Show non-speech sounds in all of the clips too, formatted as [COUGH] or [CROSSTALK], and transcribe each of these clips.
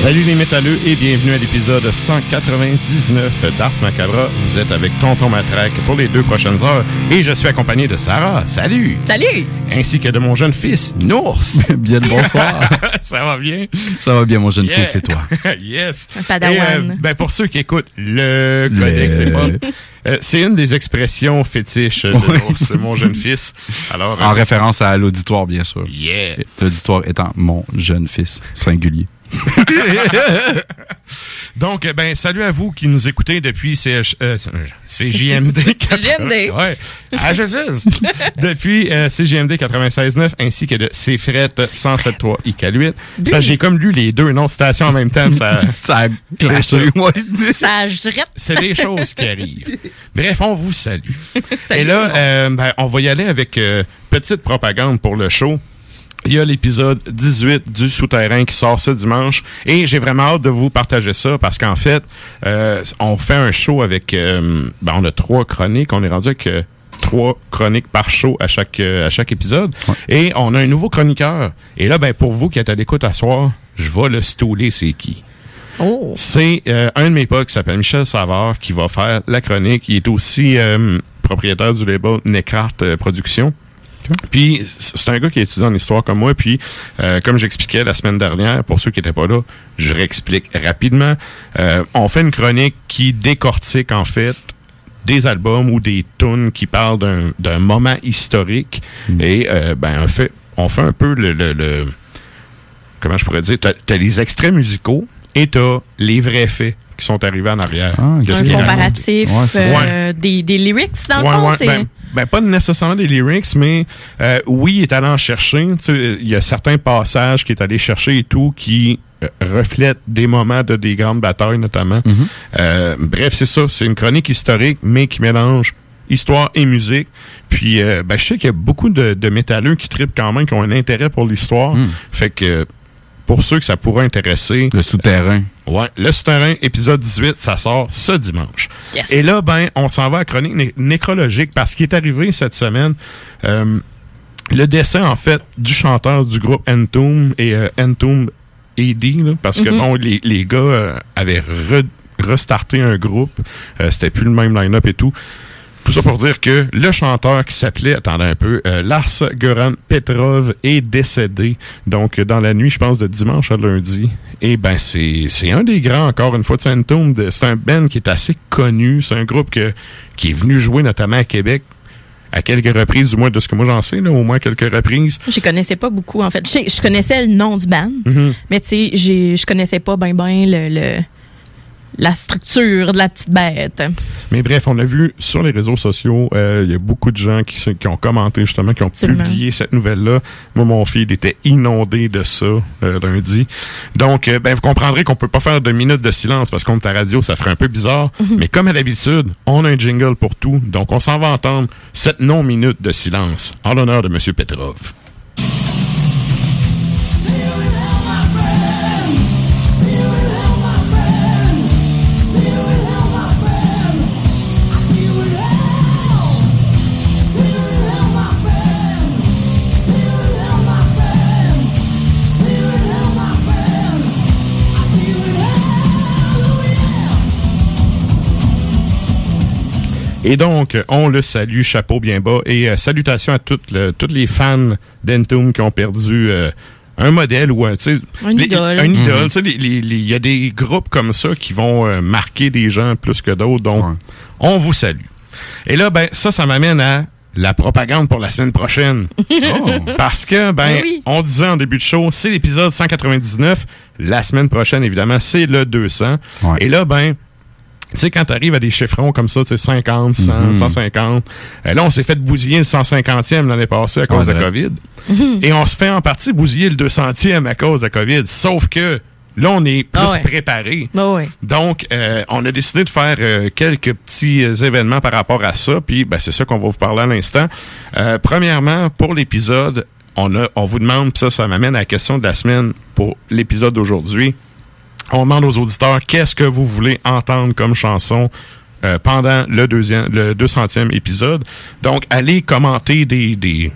Salut les métalleux et bienvenue à l'épisode 199 d'Ars Macabra. Vous êtes avec Tonton Matraque pour les deux prochaines heures et je suis accompagné de Sarah. Salut! Salut! Ainsi que de mon jeune fils, Nours. [LAUGHS] bien le bonsoir. [LAUGHS] Ça va bien? Ça va bien, mon jeune Yeah. fils, et toi? [LAUGHS] yes! Padawan. Et, euh, ben pour ceux qui écoutent le codex, Le- c'est pas. euh, c'est une des expressions fétiches de Ouais. Nours, mon jeune fils. Alors, En euh, référence à l'auditoire, bien sûr. Yeah! L'auditoire étant mon jeune fils, singulier. [LAUGHS] Donc, eh ben, salut à vous qui nous écoutez depuis CH, euh, CJMD. [LAUGHS] CJMD. Ouais. Ah, je sais. depuis euh, CJMD 96.9 ainsi que de CFRET 107.3 IK8. C'est parce que J'ai comme lu les deux noms de stations en même temps. Ça, [LAUGHS] Ça a C'est des choses qui arrivent. Bref, on vous salue. Salut Et là, euh, ben, on va y aller avec euh, petite propagande pour le show. Il y a l'épisode 18 du Souterrain qui sort ce dimanche et j'ai vraiment hâte de vous partager ça parce qu'en fait, euh, on fait un show avec... euh, ben, on a trois chroniques. On est rendu avec euh, trois chroniques par show à chaque, euh, à chaque épisode. Et on a un nouveau chroniqueur. Et là, ben, pour vous qui êtes à l'écoute à soir, je vais le stouler, c'est qui? Oh. C'est euh, un de mes potes qui s'appelle Michel Savard qui va faire la chronique. Il est aussi euh, propriétaire du label Necart euh, Productions. Puis c'est un gars qui est étudiant en histoire comme moi. Puis euh, comme j'expliquais la semaine dernière, pour ceux qui n'étaient pas là, je réexplique rapidement. Euh, on fait une chronique qui décortique en fait des albums ou des tunes qui parlent d'un- moment historique. Et euh, ben on fait, on fait un peu le, le- le- comment je pourrais dire, t'as as les extraits musicaux et t'as les vrais faits qui sont arrivés en arrière. Ah, Un comparatif Ouais, euh, des, des lyrics, dans le fond, ouais, ben, ben, pas nécessairement des lyrics, mais euh, oui, il est allé en chercher. Tu sais, Il y a certains passages qu'il est allé chercher et tout qui euh, reflètent des moments de des grandes batailles, notamment. Mhm. Euh, bref, c'est ça. C'est une chronique historique, mais qui mélange histoire et musique. Puis, euh, ben, je sais qu'il y a beaucoup de, de métalleux qui tripent quand même, qui ont un intérêt pour l'histoire. Mm. Fait que, pour ceux que ça pourrait intéresser, Le souterrain. Ouais, le souterrain, épisode 18, ça sort ce dimanche. Yes. Et là, ben, on s'en va à chronique né- nécrologique parce qu'il est arrivé cette semaine. euh, le décès, en fait, du chanteur du groupe Entomb et euh, Entomb AD, là, parce que, Mhm. bon, les, les gars euh, avaient re- restarté un groupe. Euh, C'était plus le même line-up et tout. Tout ça pour dire que le chanteur qui s'appelait, attendez un peu, euh, Lars Goran Petrov est décédé. Donc, euh, dans la nuit, je pense, de dimanche à lundi. Et ben, c'est c'est un des grands, encore une fois, de Saint-Tomb. C'est un band qui est assez connu. C'est un groupe que, qui est venu jouer notamment à Québec à quelques reprises, du moins de ce que moi j'en sais, là, au moins quelques reprises. Je connaissais pas beaucoup, en fait. Je, sais- je connaissais le nom du band, Mhm. mais tu sais, je connaissais pas ben ben le, le- la structure de la petite bête. Mais bref, on a vu sur les réseaux sociaux, euh, il y a beaucoup de gens qui, ont commenté justement, qui ont Absolument. publié cette nouvelle-là. Moi, mon fils il était inondé de ça euh, lundi. Donc, euh, ben, vous comprendrez qu'on peut pas faire de minutes de silence parce qu'on est à radio, ça ferait un peu bizarre. Mais comme à l'habitude, on a un jingle pour tout. Donc, on s'en va entendre cette non-minute de silence en l'honneur de M. Petrov. Et donc, on le salue, chapeau bien bas, et euh, salutations à toutes, le- toutes les fans d'Entombed qui ont perdu euh, un modèle ou un, tu sais, Un les- idole. Un idole. Mhm. Il y a des groupes comme ça qui vont euh, marquer des gens plus que d'autres. Donc, Ouais. on vous salue. Et là, ben, ça, ça m'amène à la propagande pour la semaine prochaine. [LAUGHS] Oh. Parce que, ben, Ben oui. on disait en début de show, c'est l'épisode 199. La semaine prochaine, évidemment, c'est le 200. Ouais. Et là, ben, tu sais, quand t'arrives à des chiffrons comme ça, tu sais, 50, 100, Mhm. 150, euh, là, on s'est fait bousiller le 150e l'année passée à cause Ouais, de la. COVID. Et on se fait en partie bousiller le 200e à cause de la COVID. Sauf que là, on est plus Ah ouais. préparé. Ouais. Donc, euh, on a décidé de faire euh, quelques petits euh, événements par rapport à ça. Puis, ben, c'est ça qu'on va vous parler à l'instant. Euh, premièrement, pour l'épisode, on, a, on vous demande, puis ça, ça m'amène à la question de la semaine pour l'épisode d'aujourd'hui. On demande aux auditeurs qu'est-ce que vous voulez entendre comme chanson euh, pendant le deuxième, le 200e épisode? Donc, allez commenter des, des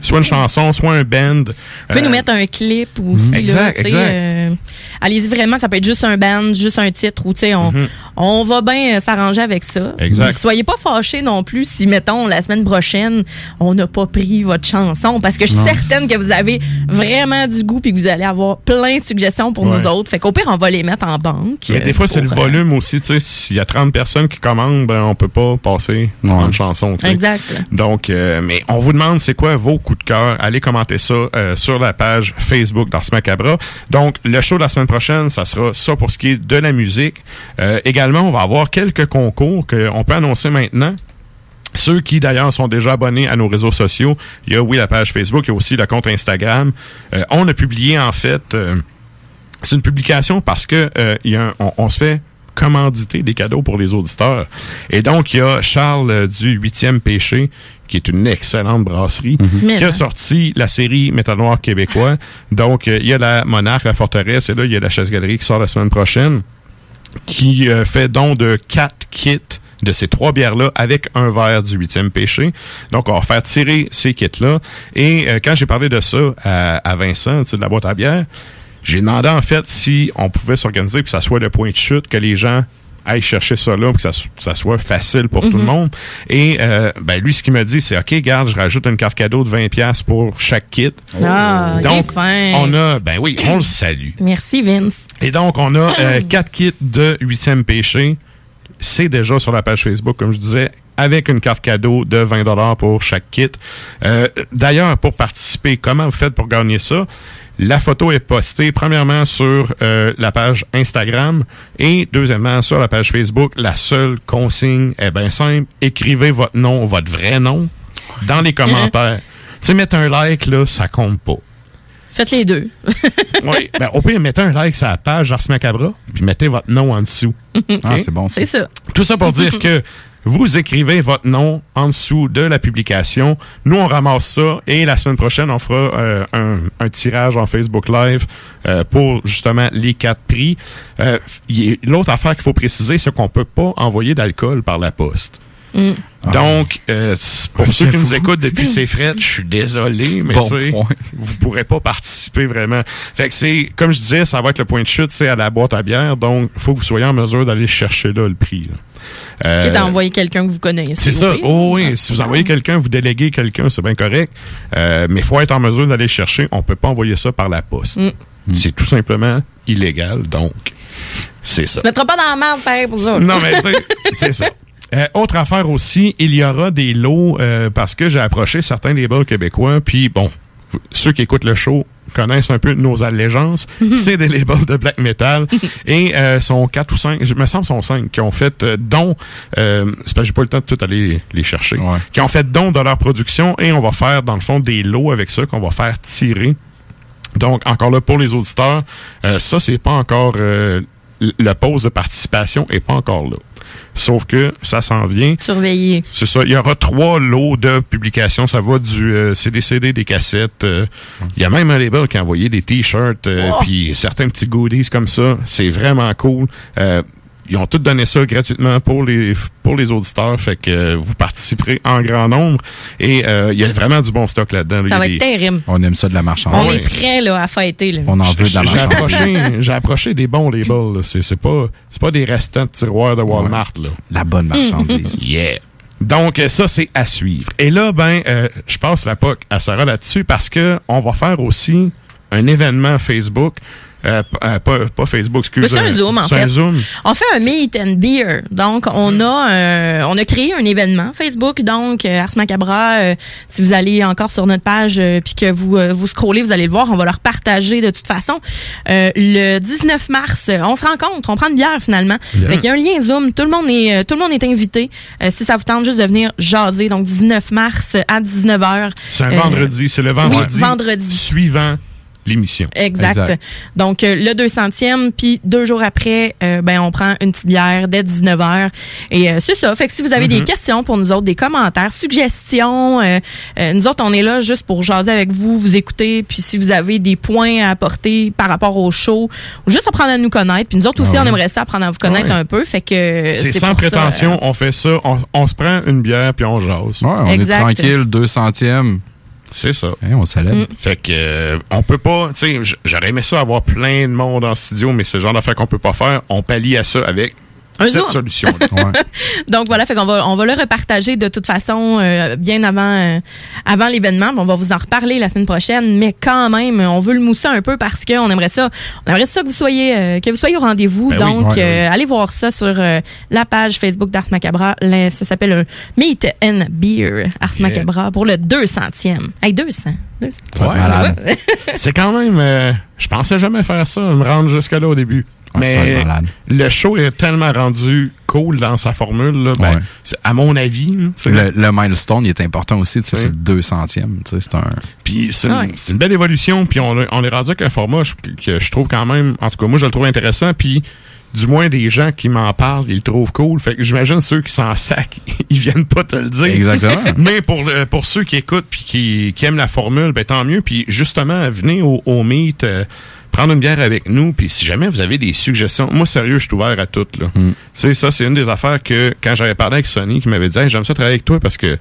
soit une chanson, soit un band. Vous pouvez Euh, nous mettre un clip aussi. là, Exact, sais, exact. euh, Allez-y vraiment, ça peut être juste un band, juste un titre, ou tu sais, on, Mhm. On va bien euh, s'arranger avec ça. Exact. Puis Soyez pas fâchés non plus si, mettons, la semaine prochaine, on n'a pas pris votre chanson, parce que je suis Non. certaine que vous avez vraiment du goût puis que vous allez avoir plein de suggestions pour Ouais. nous autres. Fait qu'au pire, on va les mettre en banque. Mais euh, des fois, c'est le euh, volume aussi. Tu sais, s'il y a 30 personnes qui commandent, ben, on peut pas passer Ouais. une chanson. tu sais. Exact. Donc, euh, mais on vous demande c'est quoi vos coups de cœur? Allez commenter ça euh, sur la page Facebook d'Ars Macabra. Donc, le show de la semaine prochaine, ça sera ça pour ce qui est de la musique. Euh, également, on va avoir quelques concours qu'on peut annoncer maintenant. Ceux qui, d'ailleurs, sont déjà abonnés à nos réseaux sociaux, il y a, oui, la page Facebook, il y a aussi le compte Instagram. Euh, on a publié, en fait, euh, c'est une publication parce que euh, il y a un- on, on se fait commanditer des cadeaux pour les auditeurs. Et donc, il y a Charles du Huitième Péché, qui est une excellente brasserie, Mais qui a non. sorti la série Métal Noir québécois. Donc, euh, il y a la Monarque, la Forteresse, et là, il y a la Chasse-Galerie qui sort la semaine prochaine, qui euh, fait don de quatre kits de ces trois bières-là avec un verre du huitième péché. Donc, on va faire tirer ces kits-là. Et euh, quand j'ai parlé de ça à, Vincent, de la boîte à bière, j'ai demandé en fait si on pouvait s'organiser que ça soit le point de chute, que les gens aillent chercher ça là, pour que ça, so- ça soit facile pour tout le monde. Et euh, ben lui, ce qu'il m'a dit, c'est OK, garde, je rajoute une carte cadeau de 20$ pour chaque kit. Ah, Donc, on a, ben oui, on le salue. Merci, Vince. Et donc, on a euh, [CLEARS THROAT] quatre kits de huitième péché. C'est déjà sur la page Facebook, comme je disais, avec une carte cadeau de 20 pour chaque kit. Euh, D'ailleurs, pour participer, comment vous faites pour gagner ça? La photo est postée premièrement sur euh, la page Instagram et deuxièmement sur la page Facebook. La seule consigne est bien simple. Écrivez votre nom, votre vrai nom, dans les commentaires. [LAUGHS] tu sais, mettre un like, là, ça compte pas. Faites les deux. [LAUGHS] Oui. Ben, au pire, mettez un like sur la page d'Ars Macabra, puis mettez votre nom en dessous. [LAUGHS] Ah, c'est bon. C'est ça. Tout ça pour dire que vous écrivez votre nom en dessous de la publication. Nous, on ramasse ça et la semaine prochaine, on fera euh, un, un tirage en Facebook Live euh, pour justement les quatre prix. Euh, L'autre affaire qu'il faut préciser, c'est qu'on peut pas envoyer d'alcool par la poste. Mm. Donc, euh, pour Ouais, ceux qui nous écoutent depuis ces frettes, je suis désolé, mais Bon tu vous pourrez pas participer vraiment. Fait que c'est, comme je disais, ça va être le point de chute, c'est à la boîte à bière, donc il faut que vous soyez en mesure d'aller chercher là le prix. là. Euh, Quitte à envoyer quelqu'un que vous connaissez. c'est ça. Oh, oui, si vous envoyez quelqu'un, vous déléguez quelqu'un, c'est bien correct. Euh, mais il faut être en mesure d'aller chercher. On peut pas envoyer ça par la poste. Mm. C'est tout simplement illégal, donc c'est ça. Tu mettras pas dans la merde, pareil, pour ça. Non, mais tu sais, [LAUGHS] c'est ça. Euh, autre affaire aussi, il y aura des lots euh, parce que j'ai approché certains labels québécois, puis bon, ceux qui écoutent le show connaissent un peu nos allégeances. C'est des labels de black metal [LAUGHS] et euh, sont quatre ou cinq, je me semble sont cinq qui ont fait euh, don. Euh, c'est parce que j'ai pas eu le temps de tout aller les chercher. Ouais. Qui ont fait don de leur production et on va faire dans le fond des lots avec ça qu'on va faire tirer. Donc, encore là, pour les auditeurs, euh, ça, c'est pas encore... euh, la pause de participation est pas encore là. Sauf que ça s'en vient. Surveiller. C'est ça. Il y aura trois lots de publications. Ça va du euh, CDCD, des cassettes. euh, Il y a même un label qui a envoyé des t-shirts, euh, Oh! puis certains petits goodies comme ça. C'est vraiment cool. Ils ont tout donné ça gratuitement pour les pour les auditeurs. Fait que euh, vous participerez en grand nombre. Et euh, il y a vraiment du bon stock là-dedans. Ça va des- être terrible. On aime ça de la On marchandise. ouais. est prêt là, à fêter. Là. On en veut de la J'ai marchandise. approché, j'ai approché des bons labels. C'est c'est pas c'est pas des restants de tiroirs de Walmart là. La bonne marchandise. [LAUGHS] Yeah. Donc euh, ça c'est à suivre. Et là ben euh, je passe la POC à Sarah là-dessus parce que on va faire aussi un événement Facebook. Euh, euh, pas, pas Facebook, excusez C'est un Zoom, en C'est un fait. Zoom. On fait un meet and beer. Donc, on Mm. a euh, on a créé un événement Facebook. Donc, euh, Ars Macabra, euh, si vous allez encore sur notre page euh, puis que vous vous scrollez, vous allez le voir. On va leur partager de toute façon. Le 19 mars, on se rencontre, on prend une bière finalement. Fait qu'il y a un lien Zoom. Tout le monde est tout le monde est invité. Si ça vous tente juste de venir jaser. Donc, 19 mars à 19h. C'est un vendredi, c'est le vendredi, vendredi. suivant l'émission. Exact. Exact. Donc, euh, le 200e, puis deux jours après, euh, ben on prend une petite bière dès 19h. Et euh, c'est ça. Fait que si vous avez des questions pour nous autres, des commentaires, suggestions, euh, euh, nous autres, on est là juste pour jaser avec vous, vous écouter. Puis si vous avez des points à apporter par rapport au show, ou juste apprendre à nous connaître. Puis nous autres aussi, Ah on ouais. aimerait ça apprendre à vous connaître Ouais. un peu. Fait que C'est c'est sans pour ça, prétention, euh, on fait ça, on, on se prend une bière puis on jase. Ouais, on Exact. est tranquille, deux centièmes. C'est ça. Hein, on célèbre. Mm. Fait que euh, on peut pas, tu sais, j'aurais aimé ça avoir plein de monde en studio, mais c'est le genre d'affaire qu'on peut pas faire. On pallie à ça avec Un cette solution. Ouais. [LAUGHS] Donc voilà, fait qu'on va on va le repartager de toute façon euh, bien avant euh, avant l'événement. On va vous en reparler la semaine prochaine, mais quand même, on veut le mousser un peu parce qu'on aimerait ça, on aimerait ça que vous soyez euh, que vous soyez au rendez-vous. Ben oui, Donc ouais, allez voir ça sur la page Facebook d'Ars Macabra. Là, ça s'appelle un Meet and Beer Ars Yeah. Macabra pour le 200e. Hey 200. 200. Ouais, malade. [LAUGHS] c'est quand même, je pensais jamais faire ça, me rendre jusque là au début. Va mais le show est tellement rendu cool dans sa formule, là, ben, Ouais. à mon avis, là, Le, le milestone, il est important aussi. C'est le deux centième. tu sais, C'est un. Puis c'est une, belle évolution. Puis on, est rendu avec un format je- que je trouve quand même, en tout cas moi je le trouve intéressant. Puis du moins des gens qui m'en parlent, ils le trouvent cool. Fait que j'imagine ceux qui s'en sac, [LAUGHS] ils viennent pas te le dire. Exactement. [LAUGHS] Mais pour le- pour ceux qui écoutent puis qui, qui aiment la formule, ben tant mieux. Puis justement, venez au, au meet, euh, prendre une bière avec nous. Puis si jamais vous avez des suggestions, moi sérieux, je suis ouvert à toutes. Là. Mm. Tu sais, ça c'est une des affaires que quand j'avais parlé avec Sony, qui m'avait dit, Hey, j'aime ça travailler avec toi parce que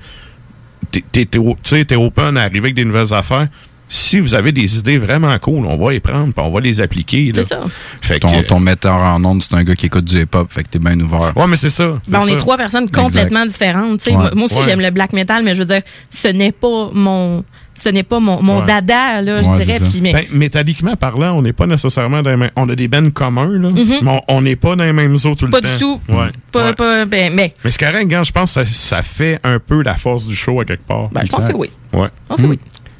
t'es t'es open à arriver avec des nouvelles affaires. Si vous avez des idées vraiment cool, on va les prendre puis on va les appliquer. C'est ça. Fait que, Ton, ton metteur en ondes, c'est un gars qui écoute du hip-hop. Fait que t'es bien ouvert. Ouais, mais c'est ça. Ben, on est trois personnes complètement différentes. Ouais. Moi moi aussi, Ouais. j'aime le black metal, mais je veux dire, ce n'est pas mon, ce n'est pas mon, mon Ouais. dada, là, je dirais. mais, Ben, métalliquement parlant, on n'est pas nécessairement dans les mêmes. On a des bennes communs, là, mais on- n'est pas dans les mêmes eaux tout le Mhm. pas temps. du tout. Ouais. Pas, Ouais. pas, ben, mais, Mais c'est correct, je pense que ça, ça fait un peu la force du show à quelque part. ben, je pense que oui. Ouais. Je pense que oui.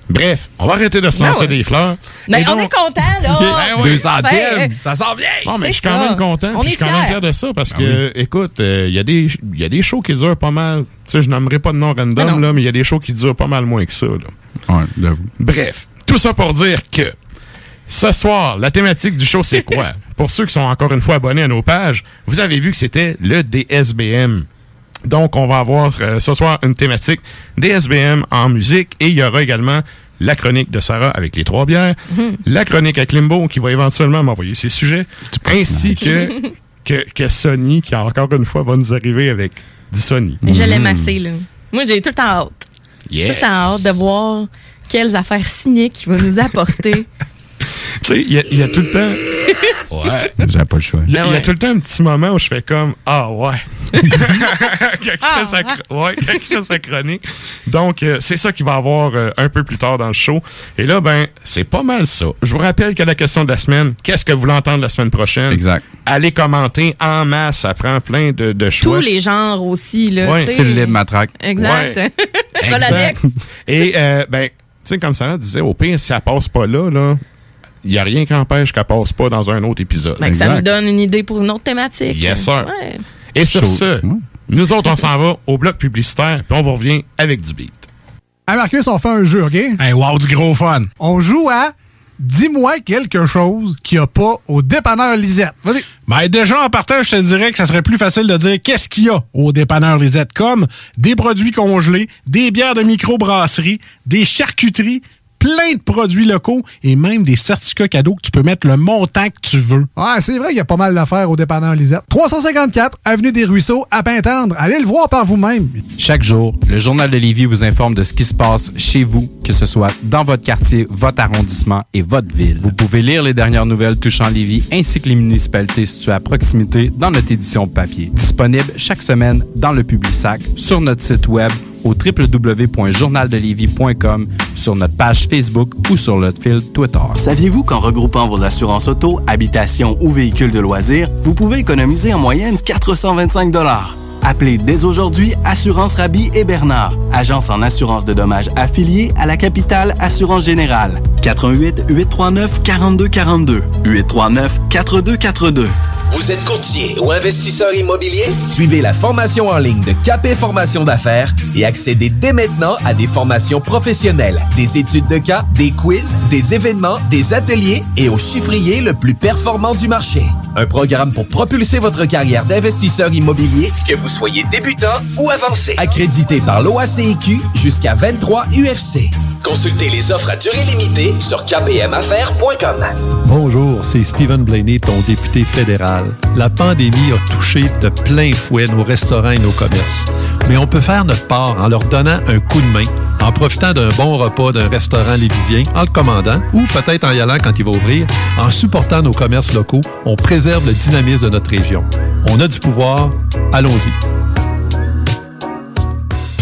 Bref, on va arrêter de se Ben lancer ouais. des fleurs. Mais Et on donc- est content, là. [LAUGHS] Ben ouais. Deux Ben, centièmes! Ça sent bien! Bon, mais je suis quand même content. On puis est je suis quand même fier de ça parce Ah que, écoute, il y, a des- y a des shows qui durent pas mal. Tu sais, je nommerai pas de nom Ben random, non. là, mais il y a des shows qui durent pas mal moins que ça. Là. Ouais, j'avoue. Bref, tout ça pour dire que ce soir, la thématique du show, c'est quoi? [LAUGHS] pour ceux qui sont encore une fois abonnés à nos pages, vous avez vu que c'était le DSBM. Donc, on va avoir euh, ce soir une thématique DSBM en musique et il y aura également la chronique de Sarah avec les trois bières, la chronique avec Limbo qui va éventuellement m'envoyer ses sujets, ainsi que, que, que Sony qui encore une fois va nous arriver avec du Sony. Mais je l'aime assez, là. Moi, j'ai tout le temps hâte. Yes. Tout le temps hâte de voir quelles affaires cyniques il va nous apporter. [LAUGHS] Tu sais, il y, y a tout le temps. [LAUGHS] Ouais. J'avais pas le choix. Il y, a- Ah il y a tout le temps un petit moment où je fais comme Ah ouais. [LAUGHS] quand, il fait sa, Ah, chro- ouais, quand il fait sa chronique. Donc, euh, c'est ça qu'il va avoir euh, un peu plus tard dans le show. Et là, ben, c'est pas mal ça. Je vous rappelle que la question de la semaine, qu'est-ce que vous voulez entendre la semaine prochaine? Exact. Allez commenter en masse. Ça prend plein de, de choix. Tous les genres aussi, là. Ouais. C'est le libre matraque. Exact. Ouais. [LAUGHS] Exact. Et, euh, ben, tu sais, comme Sarah disait, au pire, si elle passe pas là, là, il n'y a rien qui empêche qu'elle passe pas dans un autre épisode. Ben, ça nous donne une idée pour une autre thématique. Yes, sir. Ouais. Et sur ce, nous autres, on s'en va au bloc publicitaire, puis on vous revient avec du beat. Hey Marcus, on fait un jeu, OK? Hey, wow, du gros fun. On joue à Dis-moi quelque chose qu'il n'y a pas au dépanneur Lisette. Vas-y. Ben, déjà, en partant, je te dirais que ça serait plus facile de dire qu'est-ce qu'il y a au dépanneur Lisette, comme des produits congelés, des bières de microbrasserie, des charcuteries, plein de produits locaux et même des certificats cadeaux que tu peux mettre le montant que tu veux. Ouais, c'est vrai qu'il y a pas mal d'affaires au dépanneur Lisette. 354 Avenue des Ruisseaux, à Pintendre. Allez le voir par vous-même. Chaque jour, le Journal de Lévis vous informe de ce qui se passe chez vous, que ce soit dans votre quartier, votre arrondissement et votre ville. Vous pouvez lire les dernières nouvelles touchant Lévis ainsi que les municipalités situées à proximité dans notre édition papier. Disponible chaque semaine dans le Publisac, sur notre site web au www.journaldelévis.com, sur notre page Facebook ou sur notre fil Twitter. Saviez-vous qu'en regroupant vos assurances auto, habitation ou véhicules de loisirs, vous pouvez économiser en moyenne 425 Appelez dès aujourd'hui Assurance Rabi et Bernard, agence en assurance de dommages affiliée à la capitale Assurance Générale. 88 839 4242 839 4242. Vous êtes courtier ou investisseur immobilier? Suivez la formation en ligne de Capé Formation d'affaires et accédez dès maintenant à des formations professionnelles, des études de cas, des quiz, des événements, des ateliers et au chiffrier le plus performant du marché. Un programme pour propulser votre carrière d'investisseur immobilier, que vous soyez débutant ou avancé. Accrédité par l'OACIQ jusqu'à 23 UFC. Consultez les offres à durée limitée sur kpmaffaires.com. Bonjour, c'est Stephen Blaney, ton député fédéral. La pandémie a touché de plein fouet nos restaurants et nos commerces. Mais on peut faire notre part en leur donnant un coup de main, en profitant d'un bon repas d'un restaurant lévisien, en le commandant, ou peut-être en y allant quand il va ouvrir. En supportant nos commerces locaux, on préserve le dynamisme de notre région. On a du pouvoir, allons-y.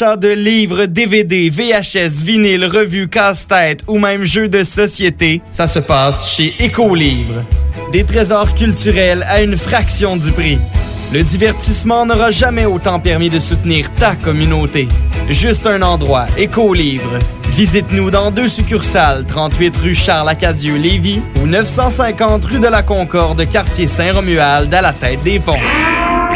de livres, DVD, VHS, vinyle, revues, casse-tête ou même jeux de société, ça se passe chez Écolivre. Des trésors culturels à une fraction du prix. Le divertissement n'aura jamais autant permis de soutenir ta communauté. Juste un endroit, Écolivre. Visite-nous dans deux succursales, 38 rue Charles-Acadieux, Lévis ou 950 rue de la Concorde, quartier Saint-Romuald, à la tête des ponts.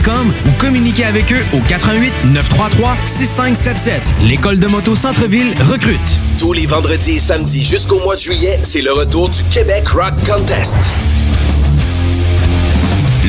écolemoto.com ou communiquez avec eux au 88 933 6577. L'école de moto Centre-ville recrute. Tous les vendredis et samedis jusqu'au mois de juillet, c'est le retour du Québec Rock Contest.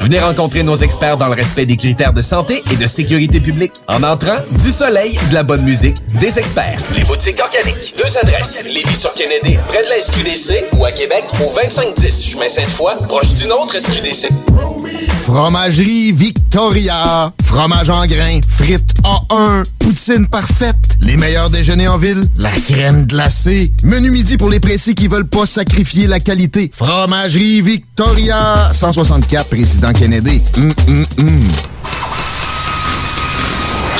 Venez rencontrer nos experts dans le respect des critères de santé et de sécurité publique. En entrant, du soleil, de la bonne musique, des experts. Les boutiques organiques. Deux adresses. Lévis sur Kennedy, près de la SQDC, ou à Québec, au 2510 chemin Sainte-Foy, proche d'une autre SQDC. Fromagerie Victoria. Fromage en grains, frites A1, poutine parfaite, les meilleurs déjeuners en ville, la crème glacée, menu midi pour les pressés qui veulent pas sacrifier la qualité. Fromagerie Victoria. 164 Président Kennedy. Hum, hum, hum.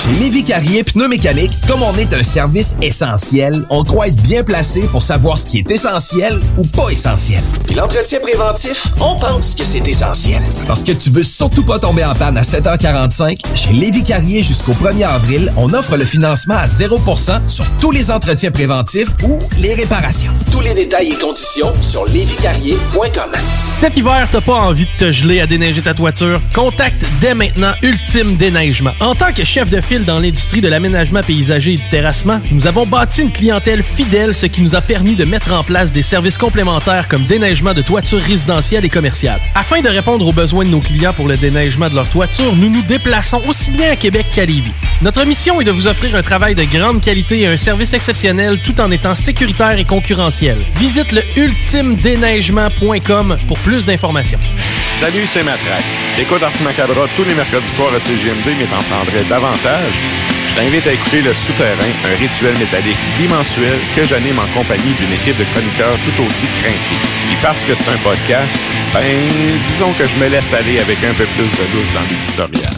Chez Lévi Carrier Pneumécanique, comme on est un service essentiel, on croit être bien placé pour savoir ce qui est essentiel ou pas essentiel. Puis l'entretien préventif, on pense que c'est essentiel. Parce que tu veux surtout pas tomber en panne à 7h45, chez Lévi Carrier jusqu'au 1er avril, on offre le financement à 0% sur tous les entretiens préventifs ou les réparations. Tous les détails et conditions sur lévicarrier.com. Cet hiver, t'as pas envie de te geler à déneiger ta toiture? Contacte dès maintenant Ultime Déneigement. En tant que chef de file dans l'industrie de l'aménagement paysager et du terrassement, nous avons bâti une clientèle fidèle, ce qui nous a permis de mettre en place des services complémentaires comme déneigement de toitures résidentielles et commerciales. Afin de répondre aux besoins de nos clients pour le déneigement de leur toiture, nous nous déplaçons aussi bien à Québec qu'à Lévis. Notre mission est de vous offrir un travail de grande qualité et un service exceptionnel tout en étant sécuritaire et concurrentiel. Visite le ultimedéneigement.com pour plus d'informations. Salut, c'est Matraque. Écoute Ars Macabra tous les mercredis soirs à CGMD, mais t'en prendrais davantage. Je t'invite à écouter Le Souterrain, un rituel métallique bimensuel que j'anime en compagnie d'une équipe de chroniqueurs tout aussi craintés. Et parce que c'est un podcast, ben, disons que je me laisse aller avec un peu plus de douce dans l'éditorial.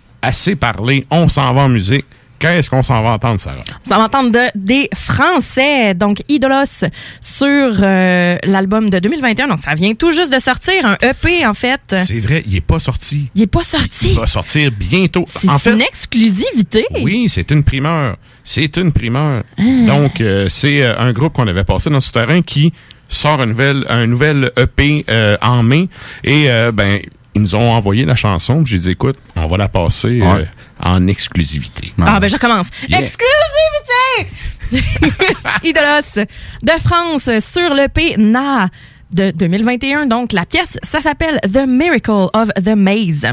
assez parlé, on s'en va en musique. Qu'est-ce qu'on s'en va entendre, Sarah? Ça va entendre de- des Français, donc Idolos, sur euh, l'album de 2021. Donc, ça vient tout juste de sortir, un EP, en fait. C'est vrai, il est pas sorti. Il est pas sorti. Il va sortir bientôt. C'est En fait, une exclusivité. oui, c'est une primeur. C'est une primeur. Ah. Donc, euh, c'est euh, un groupe qu'on avait passé dans ce terrain qui sort un nouvel, un nouvel EP en mai. Et, ben, ils nous ont envoyé la chanson. puis J'ai dit, écoute, on va la passer euh, en exclusivité. Ah, ben, je recommence. Yeah. Exclusivité! [LAUGHS] Idolos de France sur l'EP Na de 2021. Donc, la pièce, ça s'appelle The Miracle of the Maze.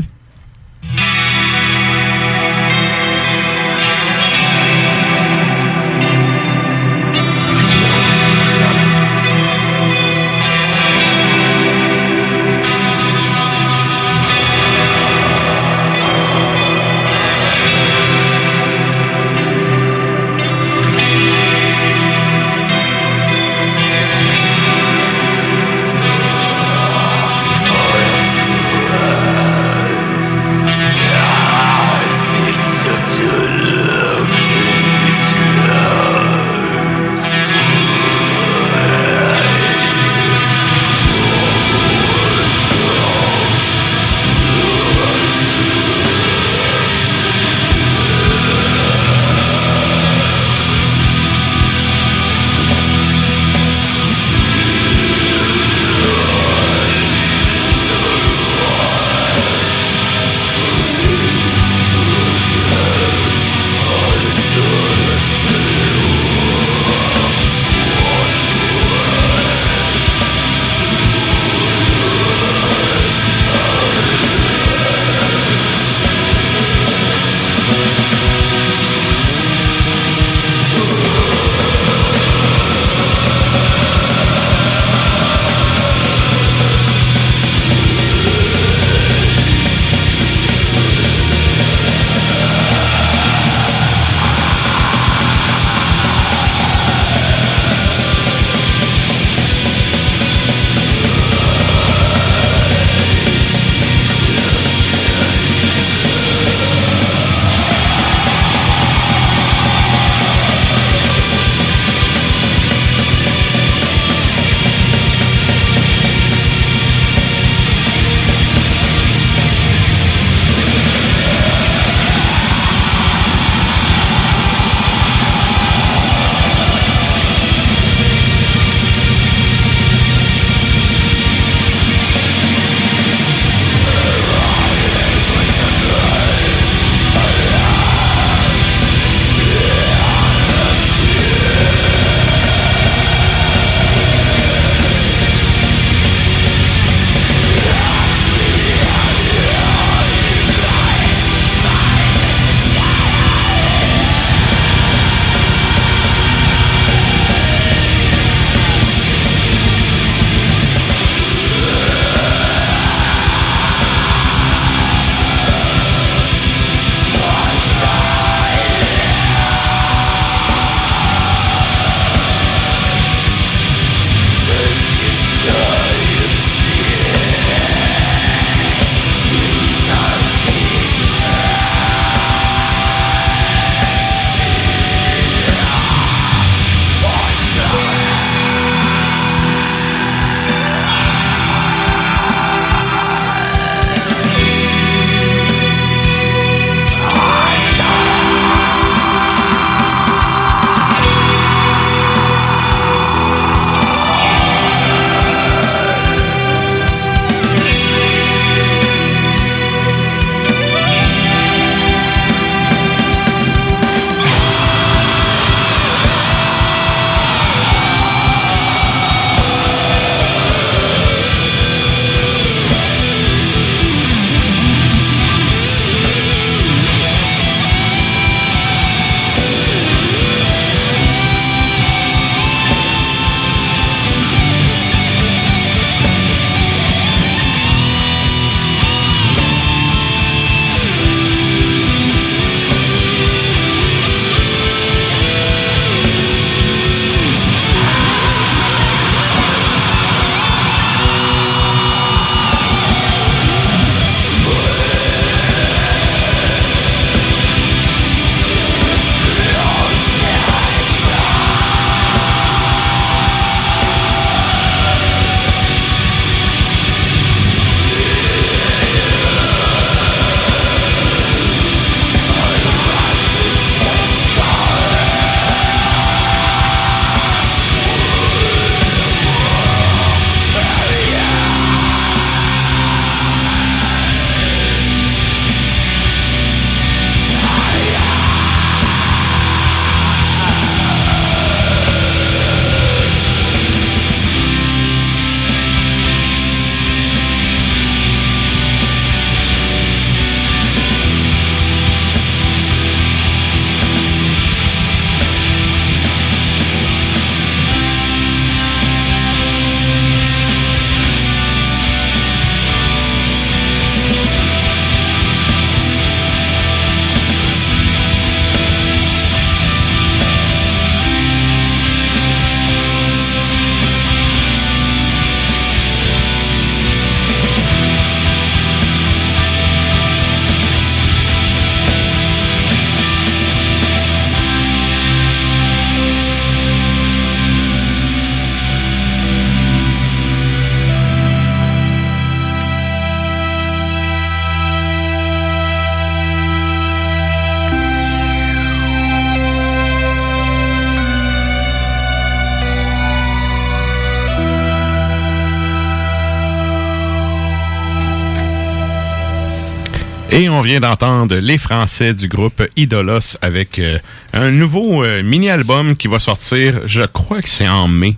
Et on vient d'entendre les Français du groupe Idolos avec euh, un nouveau euh, mini-album qui va sortir, je crois que c'est en mai.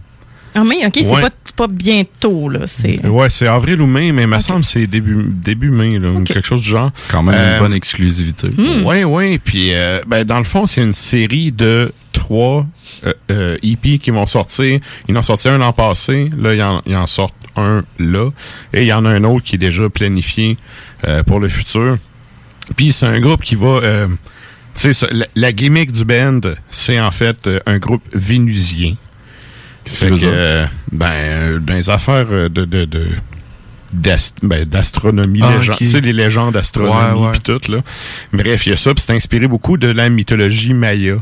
Ah, mais OK, Ouais. c'est pas, pas bientôt, là. C'est... Ouais, c'est avril ou mai, mais il me semble que c'est début, début mai, là, quelque chose du genre. Quand même Euh, une bonne exclusivité. Hmm. Oui, oui. Puis, euh, ben, dans le fond, c'est une série de trois euh, euh, EP qui vont sortir. Ils en ont sorti un l'an passé. Là, ils en, ils en sortent un là. Et il y en a un autre qui est déjà planifié euh, pour le futur. Puis, c'est un groupe qui va... euh, tu sais, la, la gimmick du band, c'est en fait euh, un groupe vénusien. Qu'est-ce Fait que euh, ben, dans les affaires de... de, de d'ast- ben, d'astronomie, Ah, légende- ok. tu sais, les légendes d'astronomie Ouais, tout, là. Bref, il y a ça, puis c'est inspiré beaucoup de la mythologie maya.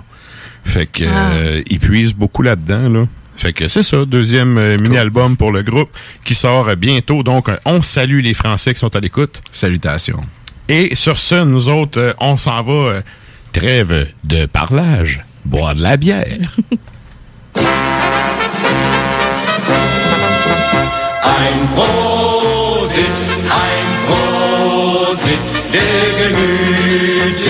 Fait que, Ah. euh, ils puisent beaucoup là-dedans, là. Fait que c'est ça, deuxième euh, mini-album pour le groupe qui sort bientôt. Donc, euh, on salue les Français qui sont à l'écoute. Salutations. Et sur ce, nous autres, euh, on s'en va. euh, trêve de parlage, boire de la bière. [LAUGHS] Ein Prosit, ein Prosit der Gemütlichkeit.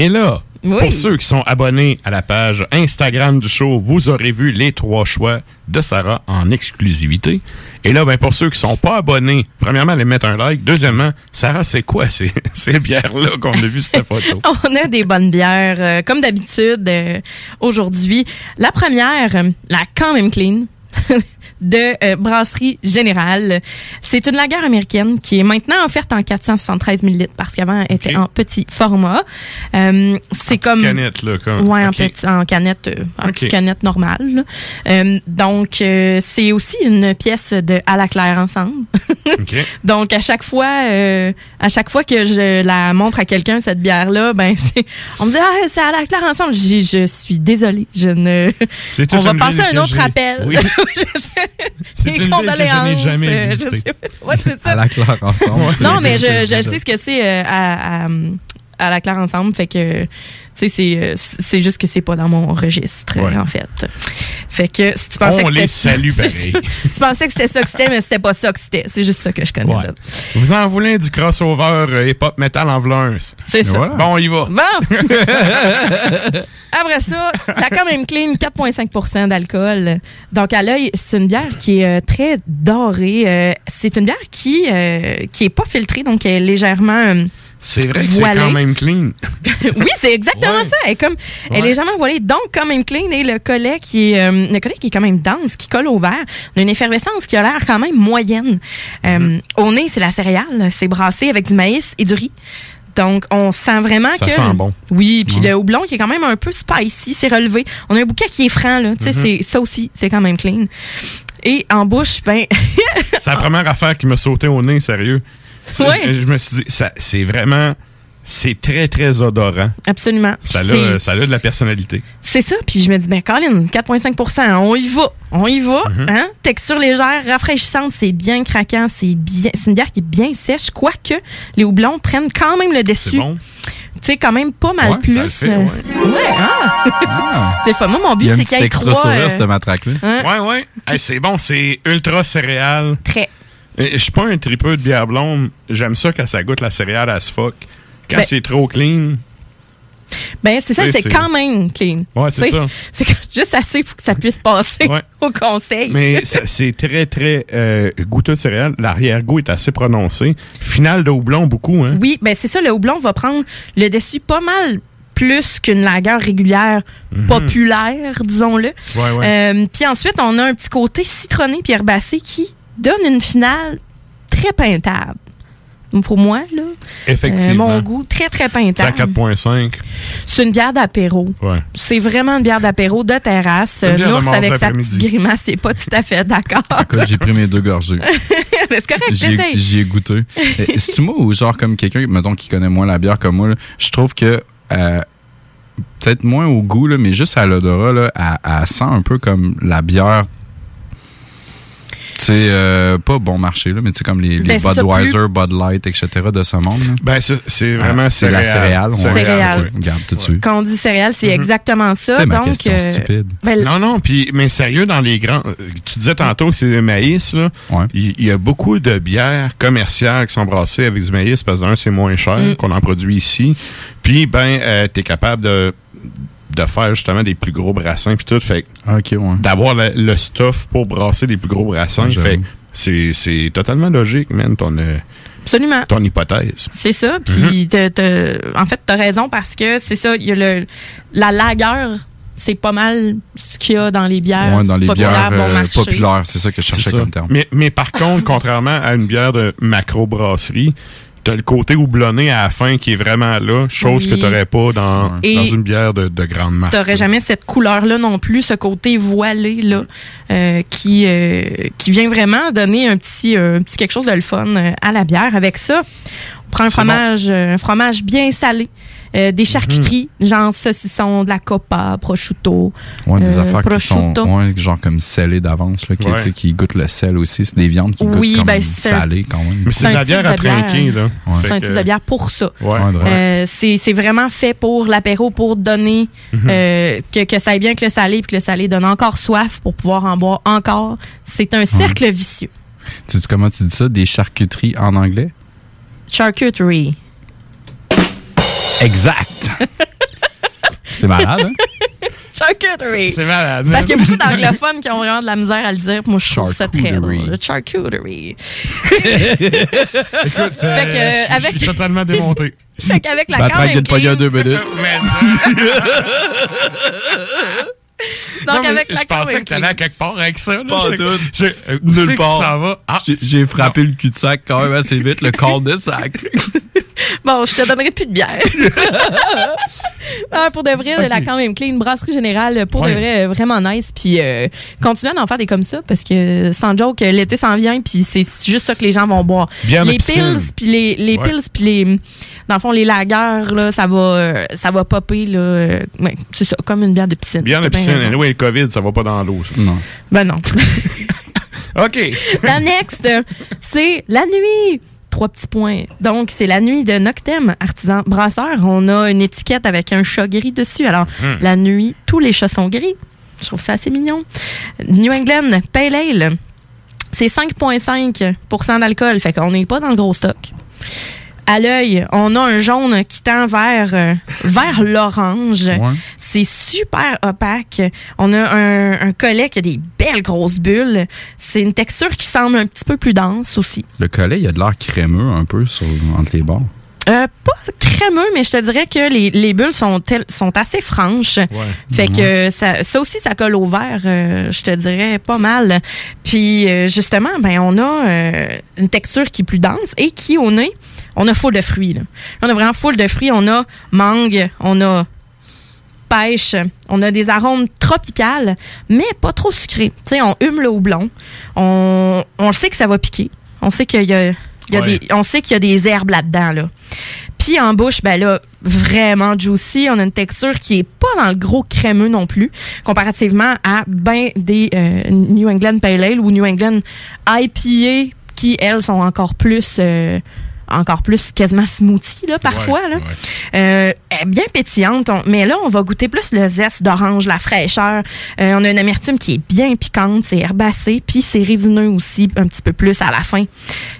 Et là, Oui. pour ceux qui sont abonnés à la page Instagram du show, vous aurez vu les trois choix de Sarah en exclusivité. Et là, ben, pour ceux qui sont pas abonnés, premièrement, les mettre un like. Deuxièmement, Sarah, c'est quoi ces, [LAUGHS] ces bières-là qu'on a vues cette photo? [LAUGHS] On a des bonnes bières, euh, comme d'habitude, euh, aujourd'hui. La première, euh, la Quand même clean. [LAUGHS] de euh, Brasserie Générale. C'est une lagueur américaine qui est maintenant offerte en 473 ml parce qu'avant elle était en petit format. Euh, c'est comme canette, là, comme- ouais, en, petit- en canette, euh, en petite canette normale. Euh, donc euh, c'est aussi une pièce de à la claire ensemble. [LAUGHS] Donc à chaque fois, euh, à chaque fois que je la montre à quelqu'un cette bière là, ben [LAUGHS] c'est, on me dit ah c'est à la claire ensemble. Je, je suis désolée, je ne. C'est [LAUGHS] On va passer à un autre appel. Oui. [LAUGHS] C'est une ville que je n'ai condoléances, jamais visitée. Ouais, c'est ça. À la Non, mais je, sais ce que c'est euh, à, à, à la claire ensemble, fait que tu sais c'est euh, c'est juste que c'est pas dans mon registre Ouais. en fait. Fait que si tu pensais On que les c'était- salue [LAUGHS] c'est pareil. ça. tu pensais que c'était ça que c'était, mais c'était pas ça que c'était. C'est juste ça que je connais. Ouais. Vous en voulez du crossover euh, hip-hop metal en v'là un. C'est ça. Voilà. Bon, on y va. Bon! [LAUGHS] Après ça, t'as quand même clean 4,5% d'alcool. Donc, à l'œil, c'est une bière qui est euh, très dorée. Euh, c'est une bière qui qui est pas filtrée, donc elle est légèrement... C'est vrai que c'est quand même clean. [LAUGHS] oui, c'est exactement ça. Elle est, comme, elle est légèrement voilée, donc quand même clean. Et le collet qui est, euh, le collet qui est quand même dense, qui colle au verre. On a une effervescence qui a l'air quand même moyenne. Euh, Mm-hmm. Au nez, c'est la céréale. C'est brassé avec du maïs et du riz. Donc, on sent vraiment Ça que... sent bon. Oui, puis Ouais. le houblon qui est quand même un peu spicy, c'est relevé. On a un bouquet qui est franc, là. Tu sais, Mhm. c'est ça aussi, c'est quand même clean. Et en bouche, ben... [LAUGHS] C'est la première affaire qui m'a sauté au nez, sérieux. Ouais. Je, je me suis dit, ça, c'est vraiment, c'est très, très odorant. Absolument. Ça a, C'est- ça a de la personnalité. C'est ça, puis je me dis, ben Colin, 4,5% on y va, on y va. Mhm. hein? Texture légère, rafraîchissante, c'est bien craquant, c'est bien, c'est une bière qui est bien sèche, quoique les houblons prennent quand même le dessus. C'est bon. Tu sais, quand même pas mal Ouais, plus. ça le fait, euh, ouais. ouais, ah. [LAUGHS] c'est fun. Moi, mon Il but, y c'est qu'il y ait extra trois... sourire, euh, cette matraque-là. hein? Ouais, ouais. Hey, c'est bon, c'est ultra céréal. Très. Je suis pas un tripeux de bière blonde. J'aime ça quand ça goûte la céréale à ce fuck. Quand Ben- c'est trop clean, Ben, c'est ça, c'est quand même clean. Ouais, c'est ça. [LAUGHS] C'est juste assez pour que ça puisse passer Ouais. [LAUGHS] au conseil. mais c'est très, très euh, goûteux de céréales. L'arrière-goût est assez prononcé. Final de houblon, beaucoup, hein? Oui, ben c'est ça, le houblon va prendre le dessus pas mal plus qu'une lagueur régulière Mhm. populaire, disons-le. Ouais, ouais. Euh, puis ensuite, on a un petit côté citronné puis herbacé qui donne une finale très peintable. Pour moi, là. Effectivement. Euh, mon goût, très, très C'est à peintable. 4.5. C'est une bière d'apéro. Ouais. C'est vraiment une bière d'apéro de terrasse. Nours avec sa petite grimace, c'est pas tout à fait d'accord. Écoute, j'ai pris mes deux gorgées. [LAUGHS] C'est correct, J'y ai- goûté. Eh, C'est-tu moi ou genre comme quelqu'un, mettons, qui connaît moins la bière comme moi, là, je trouve que euh, peut-être moins au goût, là, mais juste à l'odorat, là, elle, elle sent un peu comme la bière. C'est euh, pas bon marché, là, mais tu sais, comme les, les Ben, c'est Budweiser, plus- Bud Light, etc. de ce monde. là. Ben, c'est c'est Ah, vraiment c'est la céréale. céréale. ouais. Céréale. Ouais, Regarde tout de suite. Quand on dit céréales, c'est exactement ça. Ma Donc, question euh, stupide. ben, Non, non, puis mais sérieux, dans les grands... euh, Tu disais tantôt que c'est le maïs, là. Il il y, a beaucoup de bières commerciales qui sont brassées avec du maïs parce que d'un, c'est moins cher Mm. qu'on en produit ici. Puis, ben, euh, t'es capable de de faire justement des plus gros brassins puis tout fait que d'avoir le, le stuff pour brasser des plus gros brassins Ouais, fait que c'est c'est totalement logique man ton euh, Absolument. ton hypothèse C'est ça. Puis, t'as- t'as- en fait, tu as raison parce que c'est ça. Il y a le, la lagueur, c'est pas mal ce qu'il y a dans les bières. Ouais, dans les populaires, bières euh, populaires, c'est ça que je cherchais comme terme. Mais, mais par contre, [LAUGHS] contrairement à une bière de macro-brasserie, t'as le côté houblonné à la fin qui est vraiment là, chose Oui. que t'aurais pas dans, Et- dans une bière de, de grande marque. T'aurais jamais cette couleur-là non plus, ce côté voilé là, euh, qui euh, qui vient vraiment donner un petit euh, un petit quelque chose de le fun à la bière. Avec ça, on prend un fromage un fromage bien salé, euh, des charcuteries, genre saucisson, de la copa, prosciutto, Ouais, des euh, affaires qui sont prosciutto. ouais, genre comme scellées d'avance, là, qui, Ouais. tu sais, qui goûtent le sel aussi. C'est des viandes qui Oui, goûtent comme ben, c'est- salées quand même. Mais c'est de la un bière à trinquer, là. C'est un que- type de bière pour ça. Ouais. Euh, c'est c'est vraiment fait pour l'apéro, pour donner Mhm. euh, que, que ça aille bien avec le salé, puis que le salé donne encore soif pour pouvoir en boire encore. C'est un cercle vicieux. Tu sais comment tu dis ça? Des charcuteries en anglais? Charcuterie. Exact! [LAUGHS] c'est malade, hein? Charcuterie. C'est malade. Parce qu'il y a beaucoup [LAUGHS] d'anglophones qui ont vraiment de la misère à le dire. Moi, je trouve ça très Charcuterie. drôle. Charcuterie. [LAUGHS] Écoute, Fait que, euh, je- avec- je suis totalement démonté. Fait qu'avec la clean- deux minutes. Donc, Non, mais avec la je pensais que t'allais à quelque part avec ça. là. Pas tout. je- euh, Nulle part. ça va? Ah, J'ai- frappé le cul-de-sac quand même assez vite, le col de sac. [LAUGHS] Bon, je te donnerai plus de bière. [LAUGHS] non, pour de vrai, la quand même clean, brasserie générale, pour Ouais. de vrai, euh, vraiment nice. Puis euh, continuez à en faire des comme ça parce que sans joke, euh, l'été s'en vient puis c'est juste ça que les gens vont boire. Les pills puis les les Ouais. pills puis les dans le fond les lagers là, ça va euh, ça va popper là, ouais, c'est ça comme une bière de piscine. Bière de bien piscine. raison. Anyway, le COVID, ça va pas dans l'eau. ça. Non. Ben non. [LAUGHS] OK. La next, c'est la nuit. Trois petits points. Donc, c'est la nuit de Noctem, artisan brasseur. On a une étiquette avec un chat gris dessus. Alors, Hmm. la nuit, tous les chats sont gris. Je trouve ça assez mignon. New England Pale Ale. C'est 5,5% d'alcool. Fait qu'on n'est pas dans le gros stock. À l'œil, on a un jaune qui tend vers, euh, vers l'orange. Ouais. C'est super opaque. On a un, un collet qui a des belles grosses bulles. C'est une texture qui semble un petit peu plus dense aussi. Le collet, il a de l'air crémeux un peu sur, entre les bords. Euh, pas crémeux, mais je te dirais que les, les bulles sont, sont assez franches. Fait que ça, ça aussi, ça colle au verre, euh, je te dirais pas mal. Puis euh, justement, ben on a une texture qui est plus dense et qui au nez, on a full de fruits. Là, on a vraiment full de fruits. On a mangue, on a pêche, on a des arômes tropicales, mais pas trop sucrés. Tu sais, on hume le houblon. On, on sait que ça va piquer. On sait qu'il y a, il y a Ouais. des, on sait qu'il y a des herbes là-dedans, là. Puis en bouche, ben là, vraiment juicy. On a une texture qui est pas dans le gros crémeux non plus, comparativement à ben des euh, New England Pale Ale ou New England IPA qui, elles, sont encore plus... euh, encore plus quasiment smoothie là parfois là. Euh, elle est bien pétillante on- mais là on va goûter plus le zeste d'orange la fraîcheur. Euh, on a une amertume qui est bien piquante c'est herbacé puis c'est résineux aussi un petit peu plus à la fin.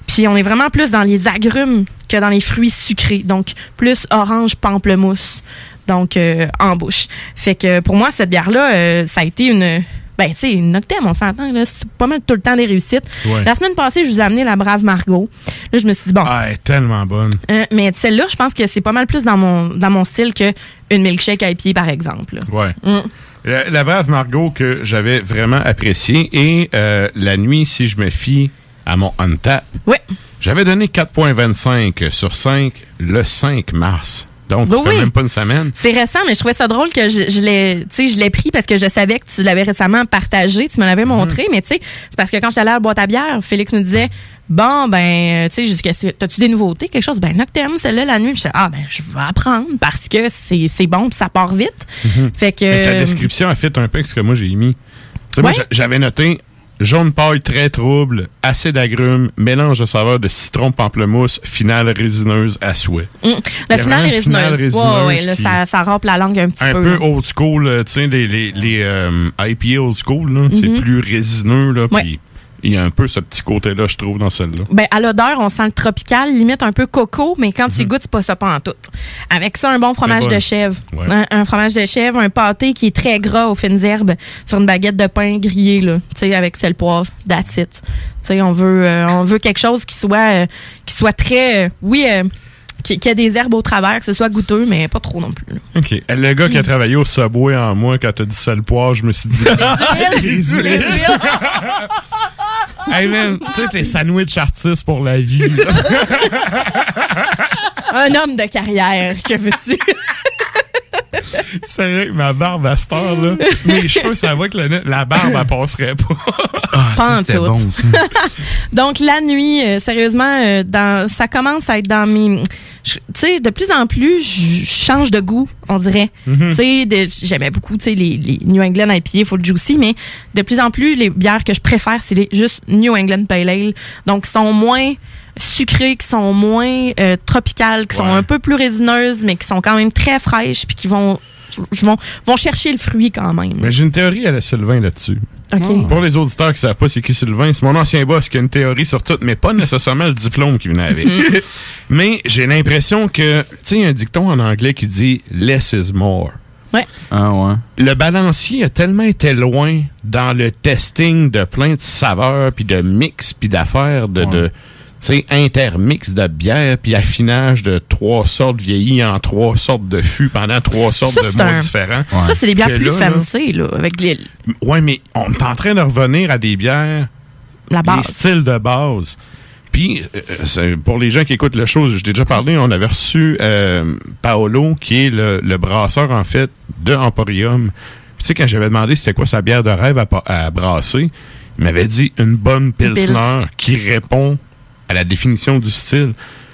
Puis on est vraiment plus dans les agrumes que dans les fruits sucrés donc plus orange pamplemousse donc euh, en bouche. Fait que pour moi cette bière là ça a été une ben, tu sais, Noctem, on s'entend, là, c'est pas mal tout le temps des réussites. Ouais. La semaine passée, je vous ai amené la brave Margot. Là, je me suis dit, bon, Ah, elle est tellement bonne. euh, mais celle-là, je pense que c'est pas mal plus dans mon, dans mon style que une milkshake à pied, par exemple. là. Ouais. Mm. La, la brave Margot que j'avais vraiment appréciée et euh, la nuit, si je me fie à mon Untap, Ouais. j'avais donné 4.25 sur 5 le 5 mars. Donc, ça Oui, fait oui. même pas une semaine. C'est récent, mais je trouvais ça drôle que je, je l'ai, je pris parce que je savais que tu l'avais récemment partagé, tu me l'avais montré, mais tu sais, c'est parce que quand j'étais allée à la boîte à bière, Félix me disait, bon, ben, tu sais, jusqu'à, t'as-tu des nouveautés, quelque chose? Ben, Noctem, celle-là, la nuit. Je ah, ben, je vais apprendre parce que c'est, c'est bon puis ça part vite. Mhm. Fait que. Mais ta description a fait un peu avec ce que moi j'ai mis. Tu sais, moi, Ouais. j'avais noté jaune paille très trouble, acide agrumes, mélange de saveurs de citron pamplemousse, finale résineuse à souhait. Mm. Y La finale est une finale résineuse. Ouais, ouais, là, ça, ça rampe la langue un petit un peu. peu là. old school, tu sais, les, les, les euh, IPA old school, là, c'est Mhm. plus résineux, là, Ouais. Il y a un peu ce petit côté-là, je trouve, dans celle-là. Ben, à l'odeur, on sent le tropical, limite un peu coco, mais quand tu y goûtes, c'est pas ça pas en tout. Avec ça, un bon fromage de chèvre. Ouais. Un, un fromage de chèvre, un pâté qui est très gras aux fines herbes sur une baguette de pain grillé, là. Tu sais, avec sel poivre, it. Tu sais, on veut, euh, on veut quelque chose qui soit, euh, qui soit très, euh, oui, qui, qui a des herbes au travers, que ce soit goûteux, mais pas trop non plus. là. OK. Le gars qui a travaillé au Subway en moi, quand t'as dit sel poivre, je me suis dit... Les huiles. Les huiles. hey man, tu sais, t'es sandwich artiste pour la vie. [LAUGHS] un homme de carrière, que veux-tu? Sérieux, ma barbe à cette heure, là. Mes cheveux, ça va que la, la barbe, elle passerait pas. Ah, Pas en tout. [LAUGHS] Donc la nuit, euh, sérieusement, euh, dans, ça commence à être dans mes, tu sais, de plus en plus, je change de goût, on dirait. Mhm. Tu sais, de- j'aimais beaucoup, tu sais, les, les New England IPA, full juicy, mais de plus en plus, les bières que je préfère, c'est les juste New England Pale Ale. Donc, qui sont moins sucrées, qui sont moins euh, tropicales, qui sont un peu plus résineuses, mais qui sont quand même très fraîches, puis qui vont, vont, vont chercher le fruit quand même. Mais j'ai une théorie à la Sylvain là-dessus. OK. Pour les auditeurs qui savent pas c'est qui Sylvain, c'est mon ancien boss qui a une théorie sur tout, mais pas nécessairement le diplôme qui venait avec. [LAUGHS] Mais j'ai l'impression que, tu sais, il y a un dicton en anglais qui dit less is more. Ouais. Ah ouais. Le balancier a tellement été loin dans le testing de plein de saveurs, puis de mix, puis d'affaires, de, de sais, intermix de bière, puis affinage de trois sortes vieillies en trois sortes de fûts pendant trois sortes Ça, de c'est mois un- différents. Ça, c'est des bières Que plus là, fancy, là, avec les, Ouais, mais on est en train de revenir à des bières, la les styles de base. Puis, euh, c'est- pour les gens qui écoutent le show, je t'ai déjà parlé, on avait reçu euh, Paolo, qui est le, le brasseur, en fait, de Emporium. Puis, tu sais, quand j'avais demandé c'était quoi sa bière de rêve à, brasser, il m'avait dit une bonne Pilsner Pils. qui répond à la définition du style.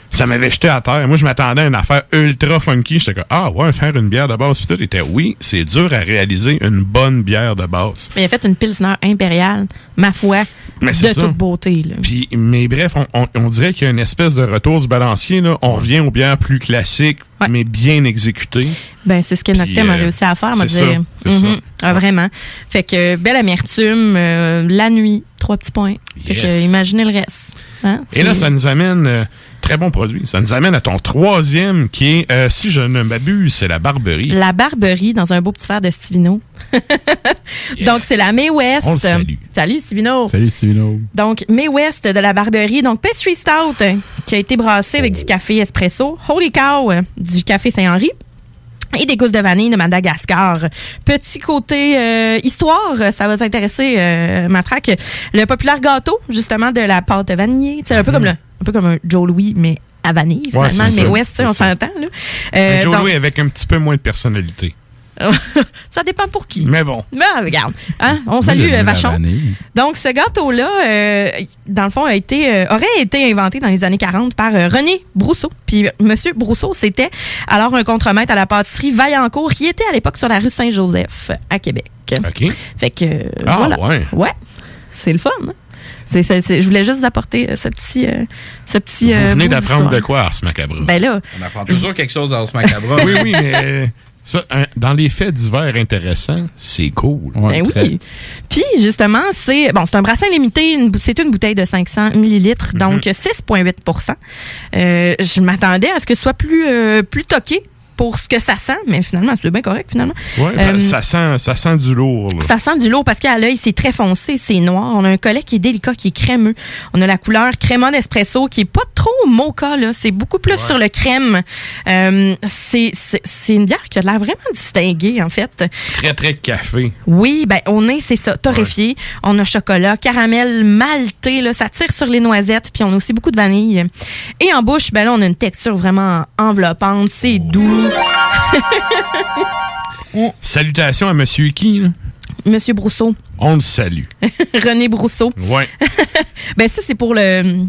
Ça m'avait jeté à terre. Moi, je m'attendais à une affaire ultra funky. J'étais comme, ah ouais, faire une bière de base. Puis tout était, oui, c'est dur à réaliser une bonne bière de base. Mais il a fait une Pilsner impériale, ma foi, Mais de ça. toute beauté. Là. Puis, mais bref, on, on- on dirait qu'il y a une espèce de retour du balancier. Là. On revient aux bières plus classiques, mais bien exécutées. Ben, c'est ce que Noctem a euh, réussi à faire, dire. ça, Mhm. Ah, vraiment. Fait que belle amertume, euh, la nuit, trois petits points. Fait que imaginez le reste. Hein? Et là, ça nous amène, euh, très bon produit, ça nous amène à ton troisième qui est, euh, si je ne m'abuse, c'est la Barberie. La Barberie dans un beau petit verre de Stivino. [LAUGHS] Donc, c'est la May West. On le salue. Salut, Stivino. Salut, Stivino. Donc, May West de la Barberie. Donc, Pastry Stout euh, qui a été brassé avec du café espresso. Holy Cow du café Saint-Henri. Et des gousses de vanille de Madagascar. Petit côté euh, histoire, ça va t'intéresser, euh, Matraque. Le populaire gâteau, justement, de la pâte vanillée. C'est un peu comme le, un peu comme un Joe Louis, mais à vanille, Ouais, finalement. c'est mais c'est on s'entend. Euh, Joe donc- Louis avec un petit peu moins de personnalité. [LAUGHS] ça dépend pour qui. Mais bon. Mais regarde, hein, on salue euh, Vachon. Donc, ce gâteau-là, euh, dans le fond, a été, euh, aurait été inventé dans les années 40 par euh, René Brousseau. Puis, Monsieur Brousseau, c'était alors un contremaître à la pâtisserie Vaillancourt, qui était à l'époque sur la rue Saint-Joseph, à Québec. OK. Fait que, euh, Ah, voilà. ouais. Ouais. C'est le fun. hein? C'est, c'est- c'est- je voulais juste vous apporter ce petit, euh, ce petit. Vous venez d'apprendre de quoi, Ars Macabre? Ben là. On apprend toujours quelque chose dans ce macabre. oui, oui, mais [LAUGHS] ça, hein, dans les faits divers intéressants, c'est cool. Ben oui. Puis justement, c'est bon, c'est un brassin limité, c'est une bouteille de 500 millilitres, Mhm. donc 6,8% euh, Je m'attendais à ce que ce soit plus euh, plus toqué pour ce que ça sent, mais finalement, c'est bien correct finalement. Ouais, Euh, ben, ça, sent, ça sent du lourd. là. ça sent du lourd parce qu'à l'œil, c'est très foncé, c'est noir. On a un collet qui est délicat, qui est crémeux. On a la couleur crémon d'espresso qui est pas trop mocha, là. C'est beaucoup plus sur le crème. Euh, c'est, une bière qui a l'air vraiment distinguée, en fait. Très, très café. Oui, ben au nez, c'est ça, torréfié. On a chocolat, caramel malté, là, ça tire sur les noisettes, puis on a aussi beaucoup de vanille. Et en bouche, ben là, on a une texture vraiment enveloppante, c'est doux. [LAUGHS] Salutations à Monsieur qui, là? Monsieur Brousseau, On le salue. [LAUGHS] René Brousseau. Ouais. [LAUGHS] Ben ça, c'est pour le...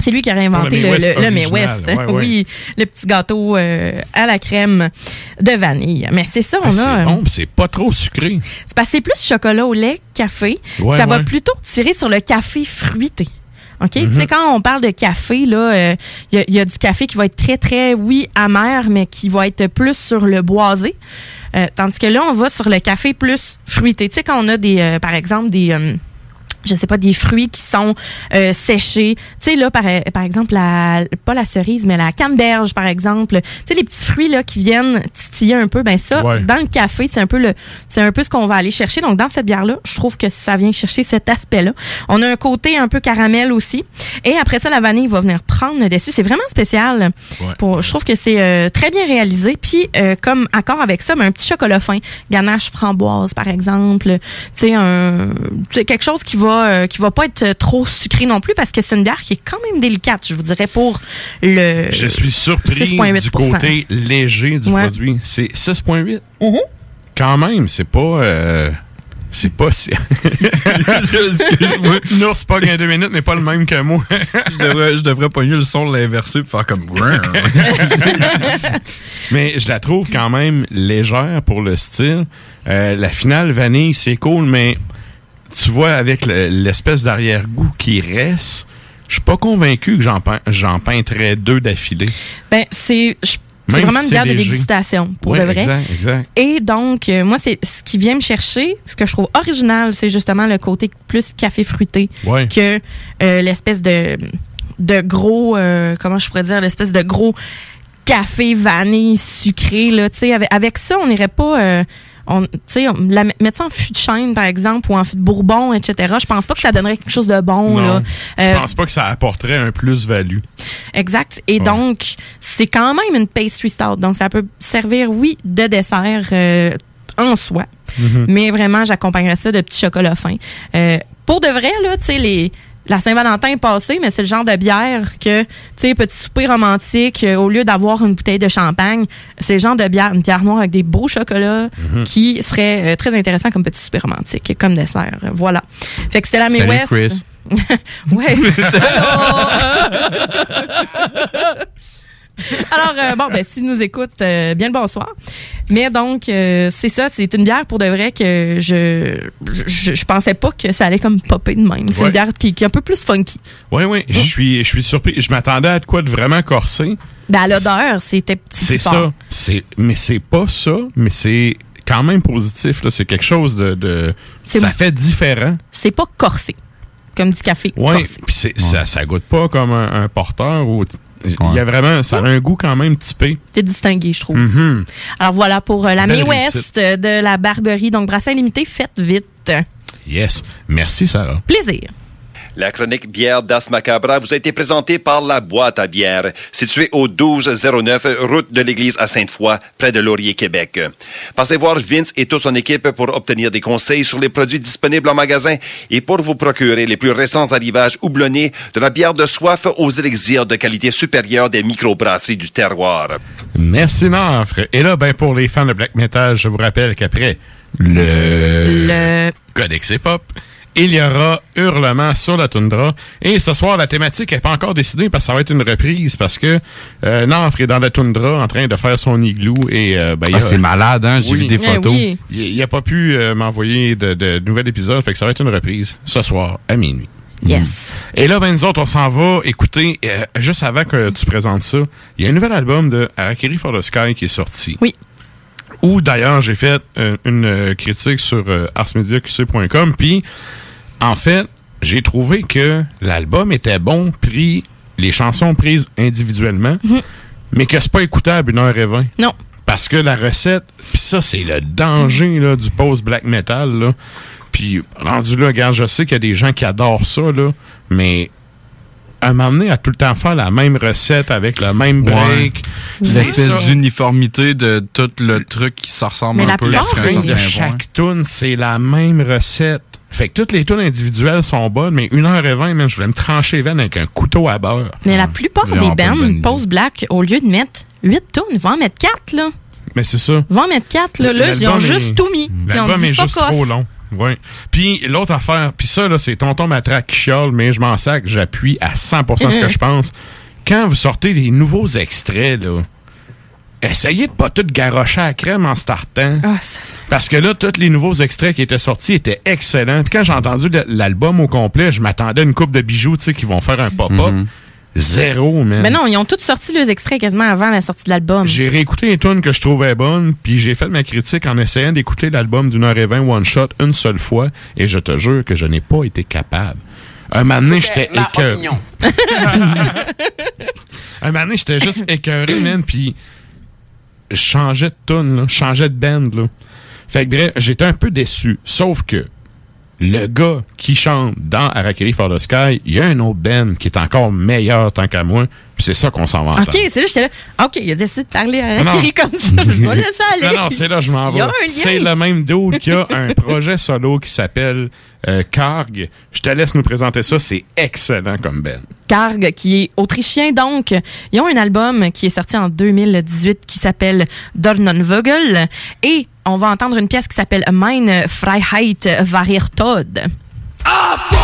C'est lui qui a réinventé le, le May le, West le May original. West. Ouais, ouais. Oui, le petit gâteau euh, à la crème de vanille. Mais c'est ça, on Ah, c'est a. euh, bon, c'est pas trop sucré. C'est parce que c'est plus chocolat au lait, café. Ouais, ça va plutôt tirer sur le café fruité. OK? Mhm. Tu sais, quand on parle de café, là, euh, il y, a- il y a du café qui va être très, très, oui, amer, mais qui va être plus sur le boisé. Euh, tandis que là, on va sur le café plus fruité. Tu sais, quand on a des, euh, par exemple, des... euh, je sais pas, des fruits qui sont euh, séchés. Tu sais, là, par, par exemple, la, pas la cerise, mais la canneberge, par exemple. Tu sais, les petits fruits, là, qui viennent titiller un peu, ben ça, Ouais. dans le café, c'est un peu le, c'est un peu ce qu'on va aller chercher. Donc, dans cette bière-là, je trouve que ça vient chercher cet aspect-là. On a un côté un peu caramel aussi. Et après ça, la vanille va venir prendre le dessus. C'est vraiment spécial. Pour, je trouve que c'est euh, très bien réalisé. Puis, euh, comme accord avec ça, ben, un petit chocolat fin, ganache framboise, par exemple. Tu sais, un, tu sais, quelque chose qui va, euh, qui va pas être euh, trop sucré non plus parce que c'est une bière qui est quand même délicate, je vous dirais, pour le. Je suis surpris 6,8%. du côté léger du Ouais. produit. C'est 6,8. Mhm. Quand même, c'est pas. euh, c'est pas si. Excuse-moi. [LAUGHS] Non, c'est pas gain deux minutes, mais pas le même que moi. [LAUGHS] je, devrais, je devrais pogner le son de l'inversé pour faire comme. [LAUGHS] mais je la trouve quand même légère pour le style. Euh, la finale vanille, c'est cool, mais tu vois, avec le- l'espèce d'arrière-goût qui reste, je suis pas convaincu que j'en j'en peintrais deux d'affilée. Ben, c'est, c'est vraiment une bière de dégustation, pour Ouais, de vrai. Exact, exact. Et donc, euh, moi, c'est ce qui vient me chercher, ce que je trouve original, c'est justement le côté plus café fruité Ouais. que euh, l'espèce de, de gros, euh, comment je pourrais dire, l'espèce de gros café vanille sucré. Là, Tu sais, avec, avec ça, on n'irait pas... on, tu sais, on- la, mettre ça en fût de chêne, par exemple, ou en fût de bourbon, etc. Je pense pas que ça donnerait quelque chose de bon. Non, là. je Euh, pense pas que ça apporterait un plus-value. Exact. Et donc, c'est quand même une pastry stout. Donc, ça peut servir, oui, de dessert euh, en soi. Mhm. Mais vraiment, j'accompagnerais ça de petits chocolats fins. Euh, pour de vrai, là, tu sais, les. La Saint-Valentin est passée, mais c'est le genre de bière que, tu sais, petit souper romantique, euh, au lieu d'avoir une bouteille de champagne, c'est le genre de bière, une bière noire avec des beaux chocolats Mhm. qui serait euh, très intéressant comme petit souper romantique, comme dessert. Voilà. Fait que c'était la Salut. Chris. [LAUGHS] ouais. [LAUGHS] [LAUGHS] [LAUGHS] Alors, euh, bon, ben, s'il nous écoute, euh, bien le bonsoir. Mais donc, euh, c'est ça, c'est une bière pour de vrai que je, je, je pensais pas que ça allait comme popper de même. C'est Ouais. une bière qui, qui est un peu plus funky. Oui, oui, je suis, je suis surpris. Je m'attendais à de quoi de vraiment corsé. Ben, à l'odeur, c'était petit C'est ça. C'est, mais c'est pas ça, mais c'est quand même positif. Là. C'est quelque chose de. ça fait différent. C'est pas corsé, comme du café. Oui, puis ça, ça goûte pas comme un, un porteur. Ou, il y a vraiment. Ça a un goût quand même typé. C'est distingué, je trouve. Mhm. Alors voilà pour euh, la May. West euh, de la Barberie. Donc, brassin limité, faites vite. Yes. Merci, Sarah. Plaisir. La chronique bière d'As Macabra vous a été présentée par la boîte à bière, située au 1209 route de l'église à Sainte-Foy, près de Laurier, Québec. Passez voir Vince et toute son équipe pour obtenir des conseils sur les produits disponibles en magasin et pour vous procurer les plus récents arrivages houblonnés de la bière de soif aux élixirs de qualité supérieure des microbrasseries du terroir. Merci, Nafre. Et là, ben, pour les fans de black metal, je vous rappelle qu'après le, le Codex Hip-Hop, il y aura Hurlement sur la toundra. Et ce soir, la thématique n'est pas encore décidée parce que ça va être une reprise parce que euh, Nafre est dans la toundra en train de faire son igloo et euh, ben, Ah, a- c'est malade, hein? J'ai vu des Eh photos. oui. Il n'a pas pu euh, m'envoyer de, de nouvel épisode, fait que ça va être une reprise ce soir à minuit. Yes. Et là, ben, nous autres, on s'en va écouter, euh, juste avant que tu présentes ça, il y a un nouvel album de Harakiri for the Sky qui est sorti. Oui. Où, d'ailleurs, j'ai fait euh, une critique sur euh, arsmediaqc.com, puis, en fait, j'ai trouvé que l'album était bon, pris les chansons prises individuellement, mais que c'est pas écoutable une heure et vingt. Non. Parce que la recette, puis ça, c'est le danger là, du post-black metal. Là. Puis rendu là, regarde, je sais qu'il y a des gens qui adorent ça, là, mais à un moment donné, à tout le temps faire la même recette avec le même break, L'espèce d'uniformité de tout le truc qui se ressemble Mais un la peu. certain de chaque tune, c'est la même recette. Fait que toutes les tunes individuelles sont bonnes, mais une heure et vingt, man, je voulais me trancher les veines avec un couteau à beurre. Mais la plupart Vraiment des bands idée. post-black, au lieu de mettre 8 tonnes, ils vont en mettre 4, là. Mais c'est ça. Vont en mettre 4, là. Là, ils ont juste est- tout mis. L'album est juste off. trop long. Oui. Puis l'autre affaire, puis ça, là, c'est tonton matraque qui chiale, mais je m'en sac, j'appuie à 100% ce que je pense. Quand vous sortez des nouveaux extraits, là, essayez de pas tout garrocher à la crème en startant. Ah, ça- Parce que là, tous les nouveaux extraits qui étaient sortis étaient excellents. Puis quand j'ai entendu l'album au complet, je m'attendais à une coupe de bijoux, tu sais, qui vont faire un pop-up. Zéro, man. Mais non, ils ont tous sorti les extraits quasiment avant la sortie de l'album. J'ai réécouté les tunes que je trouvais bonnes, puis j'ai fait ma critique en essayant d'écouter l'album d'une heure et vingt one shot une seule fois, et je te jure que je n'ai pas été capable. Un moment donné, j'étais écœuré. [LAUGHS] Un moment donné, j'étais juste écœuré, man, puis je changeais de tune, changeais de band. Fait que bref, j'étais un peu déçu. Sauf que le gars qui chante dans Harakiri for the Sky, il y a un autre band qui est encore meilleur tant qu'à moi, c'est ça qu'on s'en va OK, c'est là, j'étais là. OK, il a décidé de parler à comme ça. Je vais laisser [LAUGHS] aller. Non, non, c'est là que je m'en vais. C'est le même dude qui a un projet solo qui s'appelle euh, Karg. Je te laisse nous présenter ça. C'est excellent comme Ben. Karg, qui est autrichien, donc. Ils ont un album qui est sorti en 2018 qui s'appelle Dornenvogel. Et on va entendre une pièce qui s'appelle Meine Freiheit war ihr Tod. Thank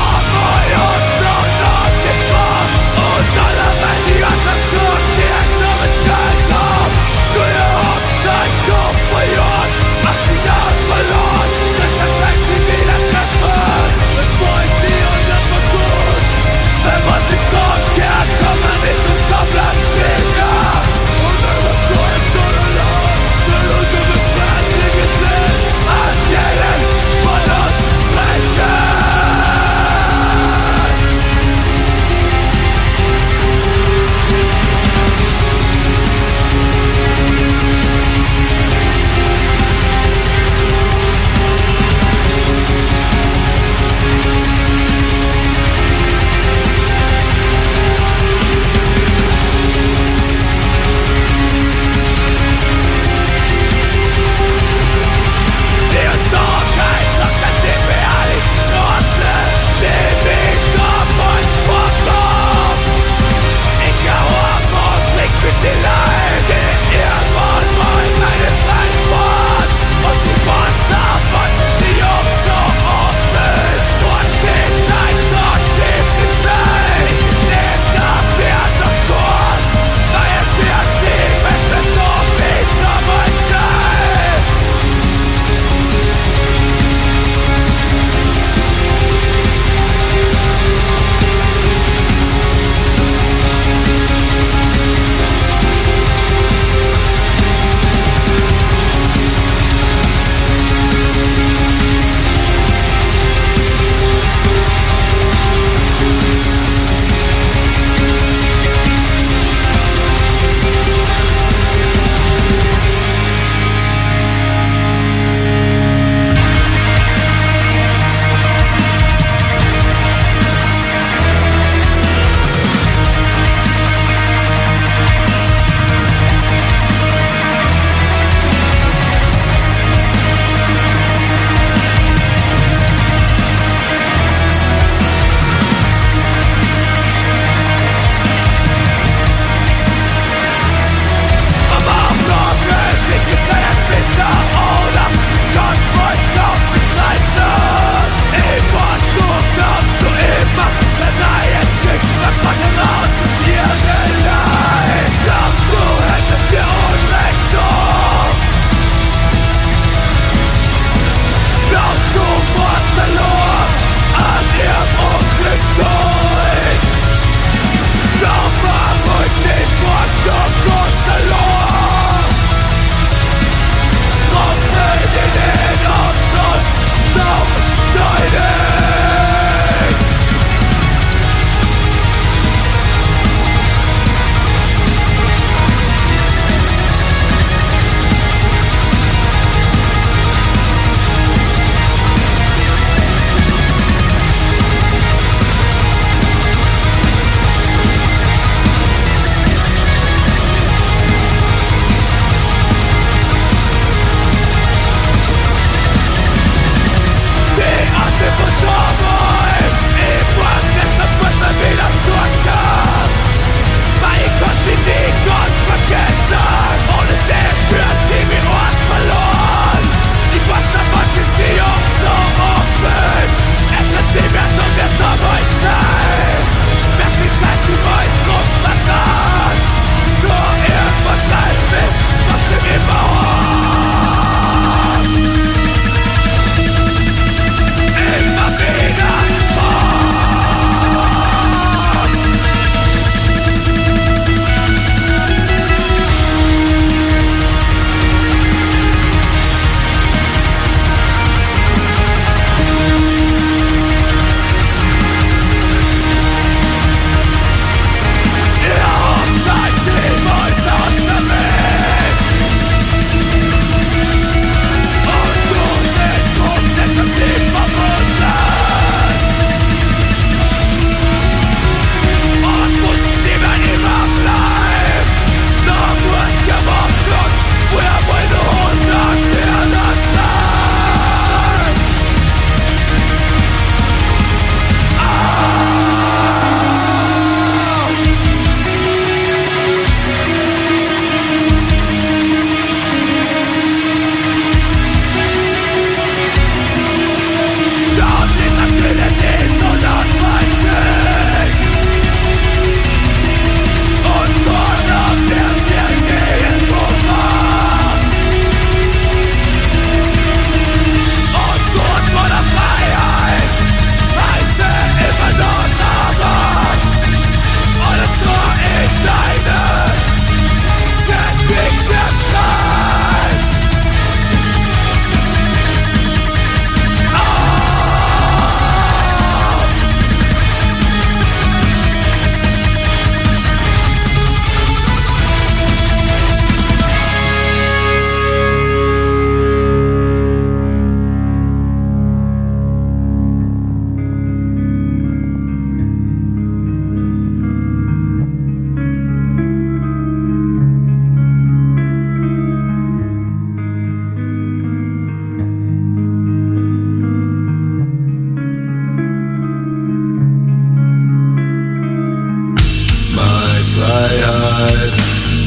Freiheit,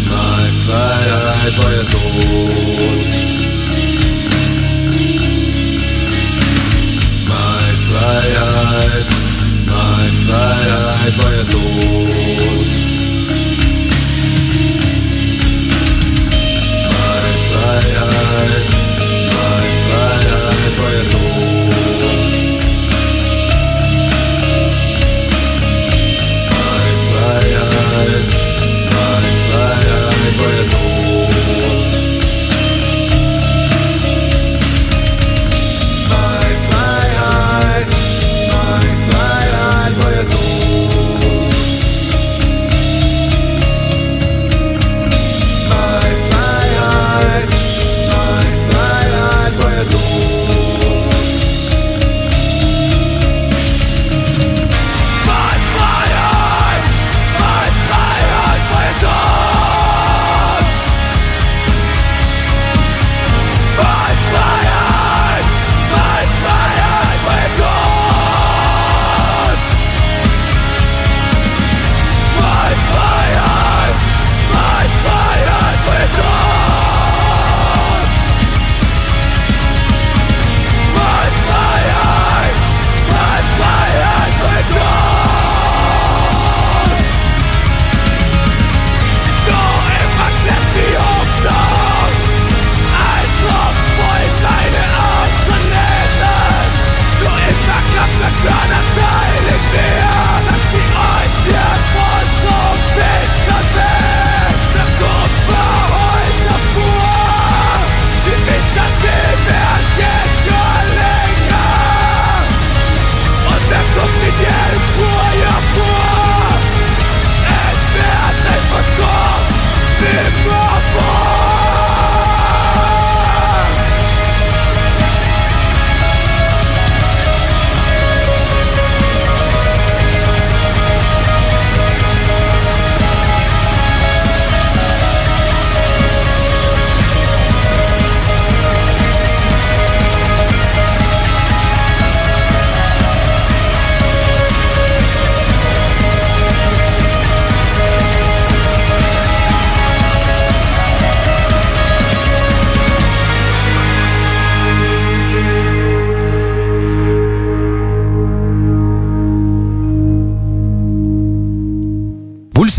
meine Freiheit war tot.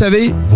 Savez,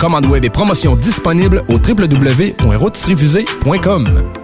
Commande web et promotion disponible au www.routerefusée.com.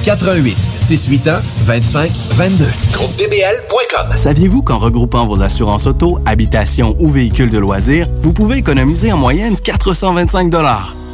88 681 25 22. GroupeDBL.com. Saviez-vous qu'en regroupant vos assurances auto, habitation ou véhicules de loisirs, vous pouvez économiser en moyenne 425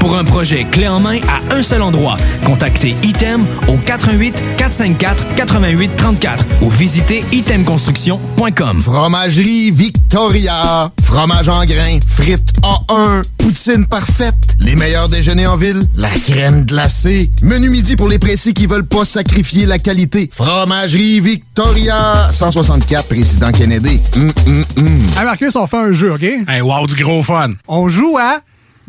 Pour un projet clé en main à un seul endroit, contactez ITEM au 88 454 88 34 ou visitez itemconstruction.com. Fromagerie Victoria. Fromage en grains. Frites A1. Poutine parfaite. Les meilleurs déjeuners en ville. La crème glacée. Menu midi pour les pressés qui veulent pas sacrifier la qualité. Fromagerie Victoria. 164 Président Kennedy. Hum, hum, hum. Hey Marcus, on fait un jeu, OK? Hey, wow, du gros fun. On joue à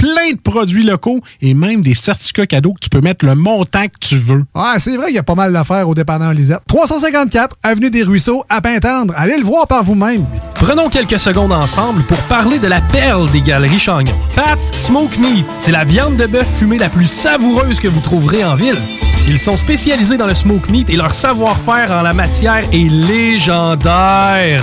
plein de produits locaux et même des certificats cadeaux que tu peux mettre le montant que tu veux. Ouais, c'est vrai qu'il y a pas mal d'affaires au dépanneur Lisette. 354 Avenue des Ruisseaux, à Pintendre. Allez le voir par vous-même. Prenons quelques secondes ensemble pour parler de la perle des galeries Chagnon. Pat Smoke Meat, c'est la viande de bœuf fumée la plus savoureuse que vous trouverez en ville. Ils sont spécialisés dans le smoke meat et leur savoir-faire en la matière est légendaire.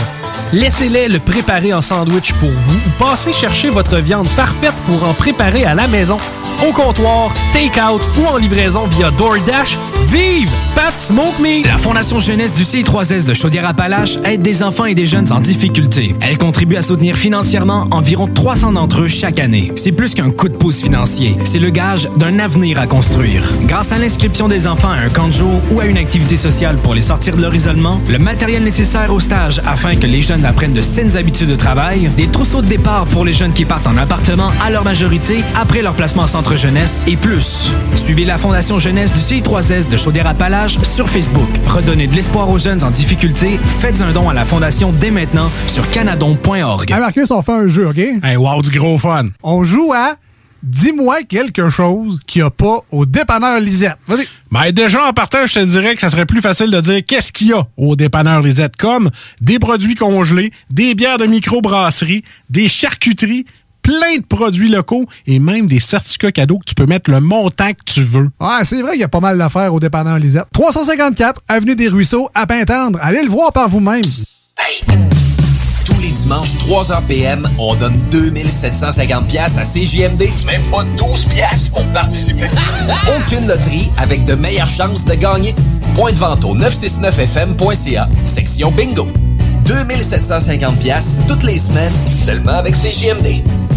Laissez-les le préparer en sandwich pour vous ou passez chercher votre viande parfaite pour en préparer à la maison, au comptoir, take-out ou en livraison via DoorDash. Vive Pat Smoke Meat! La Fondation Jeunesse du CI3S de Chaudière-Appalaches aide des enfants et des jeunes en difficulté. Elle contribue à soutenir financièrement environ 300 d'entre eux chaque année. C'est plus qu'un coup de pouce financier, c'est le gage d'un avenir à construire. Grâce à l'inscription des enfants à un camp de jour ou à une activité sociale pour les sortir de leur isolement, le matériel nécessaire au stage afin que les jeunes apprennent de saines habitudes de travail, des trousseaux de départ pour les jeunes qui partent en appartement à leur majorité après leur placement en centre jeunesse et plus. Suivez la Fondation Jeunesse du CI3S de Chaudière-Appalaches sur Facebook. Redonnez de l'espoir aux jeunes en difficulté. Faites un don à la Fondation dès maintenant sur canadon.org. Hey Marcus, on fait un jeu, OK? Hey, wow, du gros fun. On joue à Dis-moi quelque chose qu'il n'y a pas au dépanneur Lisette. Vas-y. Ben déjà, en partant, je te dirais que ça serait plus facile de dire qu'est-ce qu'il y a au dépanneur Lisette, comme des produits congelés, des bières de microbrasserie, des charcuteries, plein de produits locaux et même des certificats cadeaux que tu peux mettre le montant que tu veux. Ouais, c'est vrai qu'il y a pas mal d'affaires au dépanneur Lisette. 354 Avenue des Ruisseaux, à Pintendre. Allez le voir par vous-même. Tous les dimanches, 3h PM, on donne 2750 pièces à CJMD. Même pas 12 pièces pour participer. [LAUGHS] Aucune loterie avec de meilleures chances de gagner. Point de vente au 969fm.ca, section bingo. 2750 pièces toutes les semaines, seulement avec CJMD.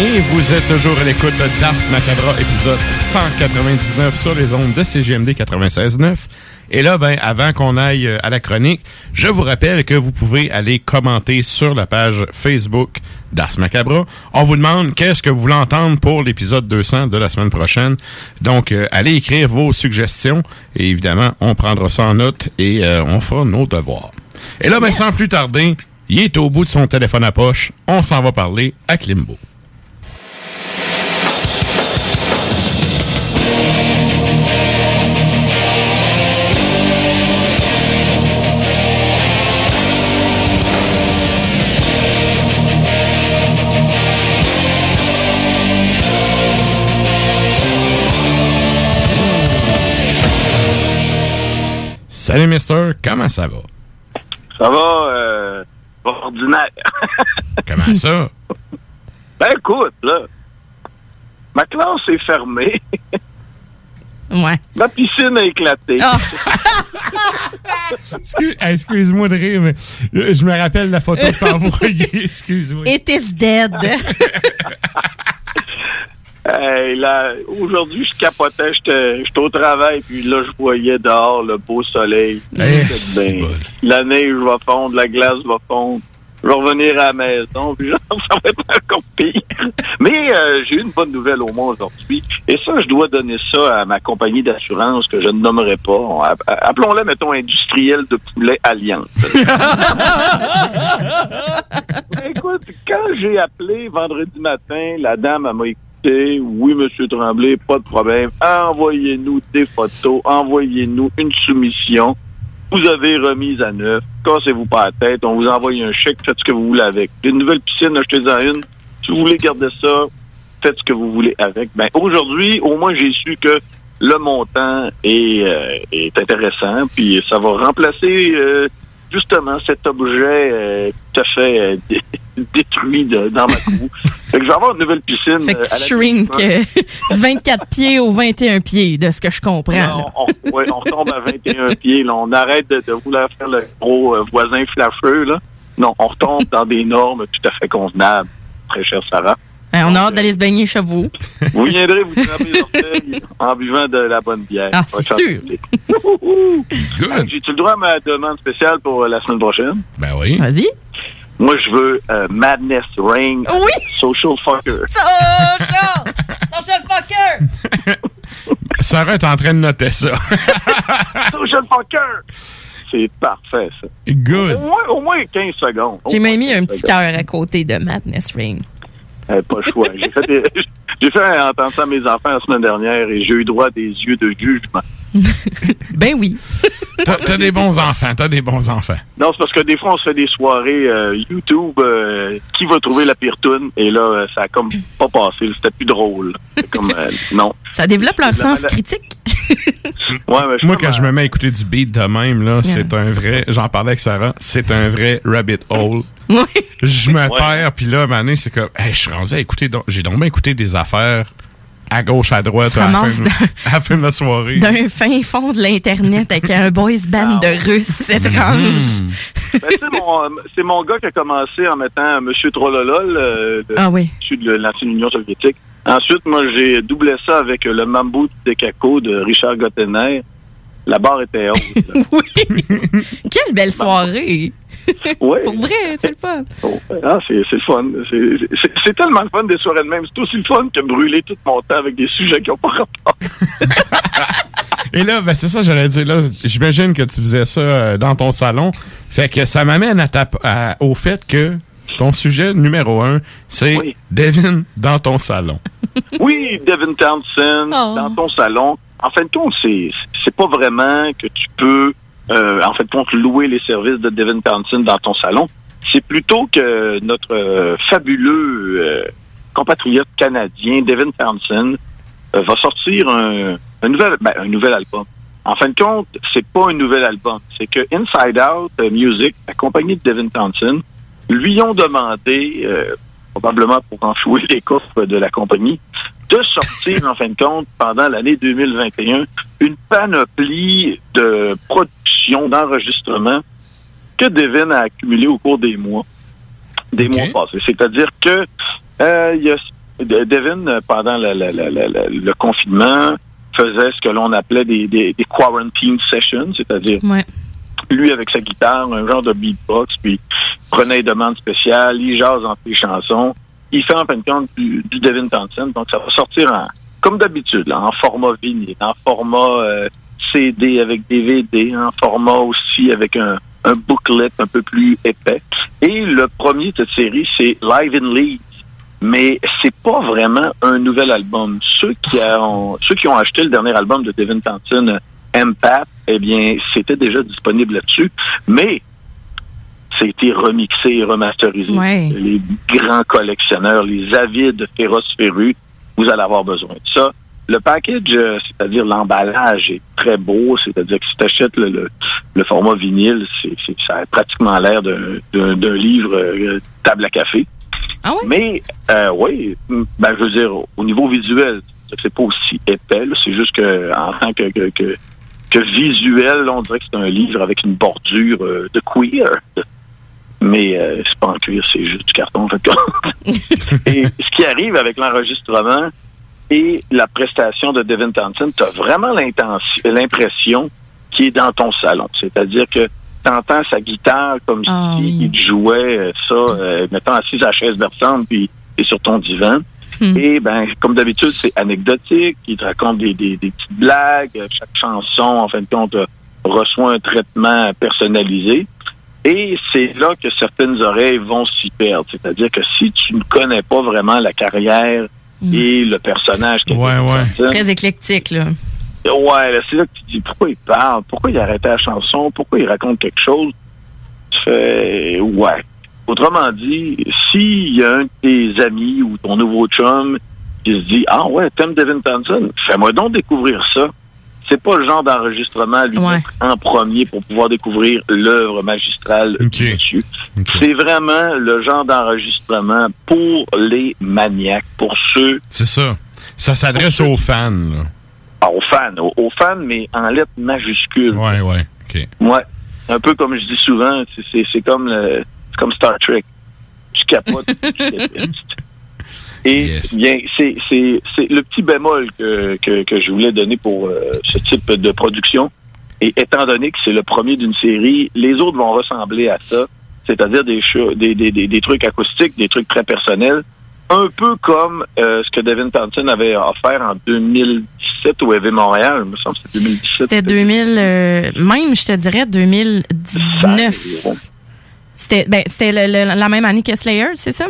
Et vous êtes toujours à l'écoute de Dars Macabra, épisode 199 sur les ondes de CGMD 96.9. Et là, ben, avant qu'on aille euh, à la chronique, je vous rappelle que vous pouvez aller commenter sur la page Facebook d'Ars Macabra. On vous demande qu'est-ce que vous voulez entendre pour l'épisode 200 de la semaine prochaine. Donc, euh, allez écrire vos suggestions. Et évidemment, on prendra ça en note et euh, on fera nos devoirs. Et là, ben, sans plus tarder, il est au bout de son téléphone à poche. On s'en va parler à Klimbo. Salut, mister. Comment ça va? Ça va, euh, ordinaire. [LAUGHS] Comment ça? Ben écoute, là, ma classe est fermée. [LAUGHS] Ouais. Ma piscine a éclaté. Ah. [LAUGHS] Excuse- Excuse-moi de rire, mais euh, je me rappelle la photo que t'as envoyée. Excuse-moi. It is dead. Hey, là, aujourd'hui, je capotais, j'étais j'étais au travail, puis là, je voyais dehors le beau soleil. Bien, la neige va fondre, la glace va fondre. Je vais revenir à la maison, [LAUGHS] puis genre, ça va être encore pire. Mais euh, j'ai eu une bonne nouvelle au moins aujourd'hui. Et ça, je dois donner ça à ma compagnie d'assurance que je ne nommerai pas. On- app- Appelons-la, mettons, industriel de poulet Alliance. Ben, [LAUGHS] écoute, quand j'ai appelé vendredi matin, la dame elle m'a écouté. Oui, Monsieur Tremblay, pas de problème. Envoyez-nous des photos, envoyez-nous une soumission. Vous avez remise à neuf. Cassez-vous pas la tête. On vous envoie un chèque. Faites ce que vous voulez avec. Une nouvelle piscine, achetez-en une. Si vous voulez garder ça, faites ce que vous voulez avec. Ben, aujourd'hui, au moins, j'ai su que le montant est, euh, intéressant. Puis ça va remplacer euh, justement cet objet euh, tout à fait euh, dé- [LAUGHS] détruit de- dans ma cour. fait que je vais avoir une nouvelle piscine. Fait que euh, à la shrink fin. euh, [LAUGHS] du 24 pieds au 21 pieds, de ce que je comprends. Non, on, ouais, on retombe à 21 [LAUGHS] pieds. Là. On arrête de, de vouloir faire le gros euh, voisin flasheux. Là. Non, on retombe dans des normes tout à fait convenables. Très cher Sarah. Ben, on a hâte d'aller se baigner chez vous. Vous viendrez vous tremper les orteils en buvant de la bonne bière. Ah, c'est sûr. J'ai-tu le droit à ma demande spéciale pour euh, la semaine prochaine? Ben oui. Vas-y. Moi, je veux euh, Madness Ring. Oui! Social Fucker. Social! Social fucker! Sarah est en train de noter ça. Social Fucker! C'est parfait, ça. Good. Au moins, au moins 15 secondes. J'ai même mis 15 un petit cœur à côté de Madness Ring. Euh, pas le choix. J'ai fait, des- [LAUGHS] fait entendre ça à mes enfants la semaine dernière et j'ai eu droit des yeux de jugement. [LAUGHS] Ben oui. T'as t'as des bons enfants, t'as des bons enfants. Non, c'est parce que des fois, on se fait des soirées euh, YouTube. euh, qui va trouver la pire toune? Et là, euh, ça a comme pas passé. C'était plus drôle. Comme, euh, [LAUGHS] non. Ça développe leur sens critique. [LAUGHS] Ouais, mais Moi, quand je me mets à écouter du beat de même, là, c'est un vrai. J'en parlais avec Sarah, c'est un vrai rabbit hole. Je me perds, puis là, mané, c'est comme, hey, je suis rendu à écouter. J'ai donc bien écouté des affaires à gauche, à droite, à la, fin de, [LAUGHS] à la fin de la soirée. D'un fin fond de l'Internet avec un boys band de Russes étranges. Ben, tu sais, mon, c'est mon gars qui a commencé en mettant Monsieur Trollolol, euh, de, Ah oui. de l'ancienne Union soviétique. Ensuite, moi, j'ai doublé ça avec le Mambo de Caco de Richard Gottener. La barre était haute. [LAUGHS] Quelle belle soirée! Ouais. Pour vrai, c'est le fun. Oh, ah, c'est c'est le fun. C'est- C'est c'est tellement le fun des soirées de même. C'est aussi le fun que brûler tout mon temps avec des sujets qui n'ont pas rapport. Et là, ben, c'est ça, j'allais dire. Là, j'imagine que tu faisais ça euh, dans ton salon. Fait que ça m'amène à ta- à- au fait que ton sujet numéro un, c'est Devin dans ton salon. Oui, Devin Townsend, Oh. dans ton salon. En fin de compte, c'est c'est pas vraiment que tu peux, euh, en fin de compte, louer les services de Devin Townsend dans ton salon. C'est plutôt que notre euh, fabuleux euh, compatriote canadien, Devin Townsend, euh, va sortir un, nouvel, ben, un nouvel album. En fin de compte, c'est pas un nouvel album. C'est que Inside Out Music, la compagnie de Devin Townsend, lui ont demandé, probablement pour enfouir les coffres de la compagnie, de sortir, en fin de compte, pendant l'année 2021, une panoplie de production, d'enregistrement que Devin a accumulé au cours des mois, des mois passés. C'est-à-dire que euh, il y a, Devin, pendant la- la- la- la- la- le confinement, faisait ce que l'on appelait des, des, des quarantine sessions, c'est-à-dire Ouais. lui avec sa guitare, un genre de beatbox, puis prenait des demandes spéciales, il jase entre les chansons. Il fait en fin de compte du, du Devin Townsend, donc ça va sortir en, comme d'habitude, en format vinyle, en format euh, CD avec DVD, en format aussi avec un, un booklet un peu plus épais. Et le premier de cette série, c'est Live in Leeds. Mais c'est pas vraiment un nouvel album. Ceux qui ont, ceux qui ont acheté le dernier album de Devin Townsend, Empath, eh bien, c'était déjà disponible là-dessus. Mais c'était remixé et remasterisé. Ouais. Les grands collectionneurs, les avides féroces férus, vous allez avoir besoin de ça. Le package, euh, c'est-à-dire l'emballage est très beau, c'est-à-dire que si tu achètes le, le, le format vinyle, ça a pratiquement l'air d'un, livre euh, table à café. Ah Mais, euh, oui, ben, je veux dire, au niveau visuel, c'est pas aussi épais. C'est juste que en tant que, que, que, que visuel, on dirait que c'est un livre avec une bordure euh, de queer. Mais euh, c'est pas en cuir, c'est juste du carton. En fait. [LAUGHS] et ce qui arrive avec l'enregistrement et la prestation de Devin Townsend, tu as vraiment l'impression qu'il est dans ton salon. C'est-à-dire que tu entends sa guitare comme Ah s'il jouait euh, ça, euh, mettons, assis à la chaise berçante, puis et sur ton divan. Hmm. Et ben, comme d'habitude, c'est anecdotique. Il te raconte des, des, des petites blagues. Chaque chanson, en fin de compte, euh, reçoit un traitement personnalisé. Et c'est là que certaines oreilles vont s'y perdre. C'est-à-dire que si tu ne connais pas vraiment la carrière et le personnage qui Ouais, ouais. Très éclectique, là. Ouais, c'est là que tu te dis pourquoi il parle, pourquoi il a arrêté la chanson, pourquoi il raconte quelque chose? Tu fais ouais. Autrement dit, s'il y a un de tes amis ou ton nouveau chum qui se dit Ah ouais, t'aimes Devin Townsend, fais-moi donc découvrir ça. C'est pas le genre d'enregistrement à lui mettre en premier pour pouvoir découvrir l'œuvre magistrale du monsieur. C'est vraiment le genre d'enregistrement pour les maniaques, pour ceux C'est ça. Ça s'adresse aux fans. là. ah, aux fans, aux, aux fans, mais en lettres majuscules. Ouais, ouais. OK. Ouais. Un peu comme je dis souvent, c'est- comme le c'est comme Star Trek. Tu capotes. tu [LAUGHS] Et bien, c'est c'est- c'est le petit bémol que, que, que je voulais donner pour euh, ce type de production. Et étant donné que c'est le premier d'une série, les autres vont ressembler à ça, c'est-à-dire des, des, des, des, des trucs acoustiques, des trucs très personnels, un peu comme euh, ce que Devin Townsend avait offert en 2017 au EV Montréal, il me semble que c'était 2017. C'était 2000, euh, même, je te dirais, 2019. C'était ben, c'était le- le- la même année que Slayer, c'est ça?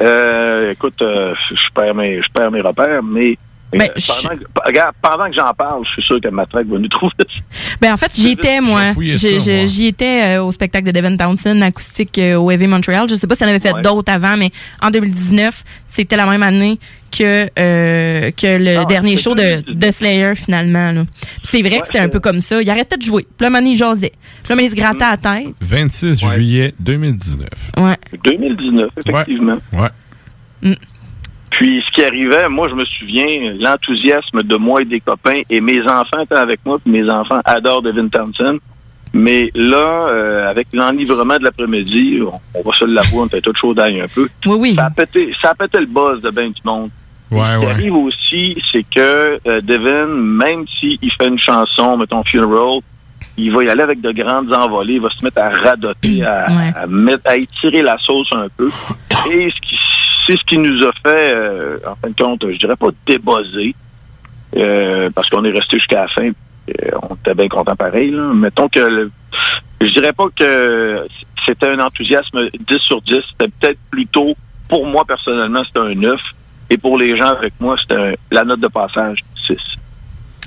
Euh, écoute, euh, je perds mes, je perds mes repères, mais Ben, euh, pendant, que, regarde, pendant que j'en parle, je suis sûr que ma track va nous trouver. Ben en fait, j'y étais moi. J'y étais euh, au spectacle de Devin Townsend acoustique euh, au EV Montreal. Je sais pas si elle avait fait Ouais. d'autres avant, mais en 2019, c'était la même année que euh, que le Ah, dernier show de, de Slayer finalement. C'est vrai que c'est un peu comme ça. Il arrêtait de jouer. Puis là, Mané, il jasait. Puis là, Mané, il se grattait à la tête. 26 juillet 2019. Ouais. 2019, effectivement. Ouais. Puis ce qui arrivait, moi je me souviens, l'enthousiasme de moi et des copains, et mes enfants étaient avec moi, puis mes enfants adorent Devin Townsend. Mais là, euh, avec l'enivrement de l'après-midi, on, on va se l'avouer, on était tout chaud d'ail un peu. Oui, oui. Ça a pété, ça a pété le buzz de ben du monde. Ouais, Ce qui ouais. arrive aussi, c'est que euh, Devin, même s'il fait une chanson, mettons Funeral, il va y aller avec de grandes envolées, il va se mettre à radoter, à, à mettre, à étirer la sauce un peu. Et ce qui, c'est ce qui nous a fait, euh, en fin de compte, je dirais pas débosser, euh, parce qu'on est resté jusqu'à la fin. euh, on était bien content pareil. Là. Mettons que le- je dirais pas que c'était un enthousiasme 10 sur 10. C'était peut-être plutôt, pour moi personnellement, c'était un 9. Et pour les gens avec moi, c'était la note de passage 6.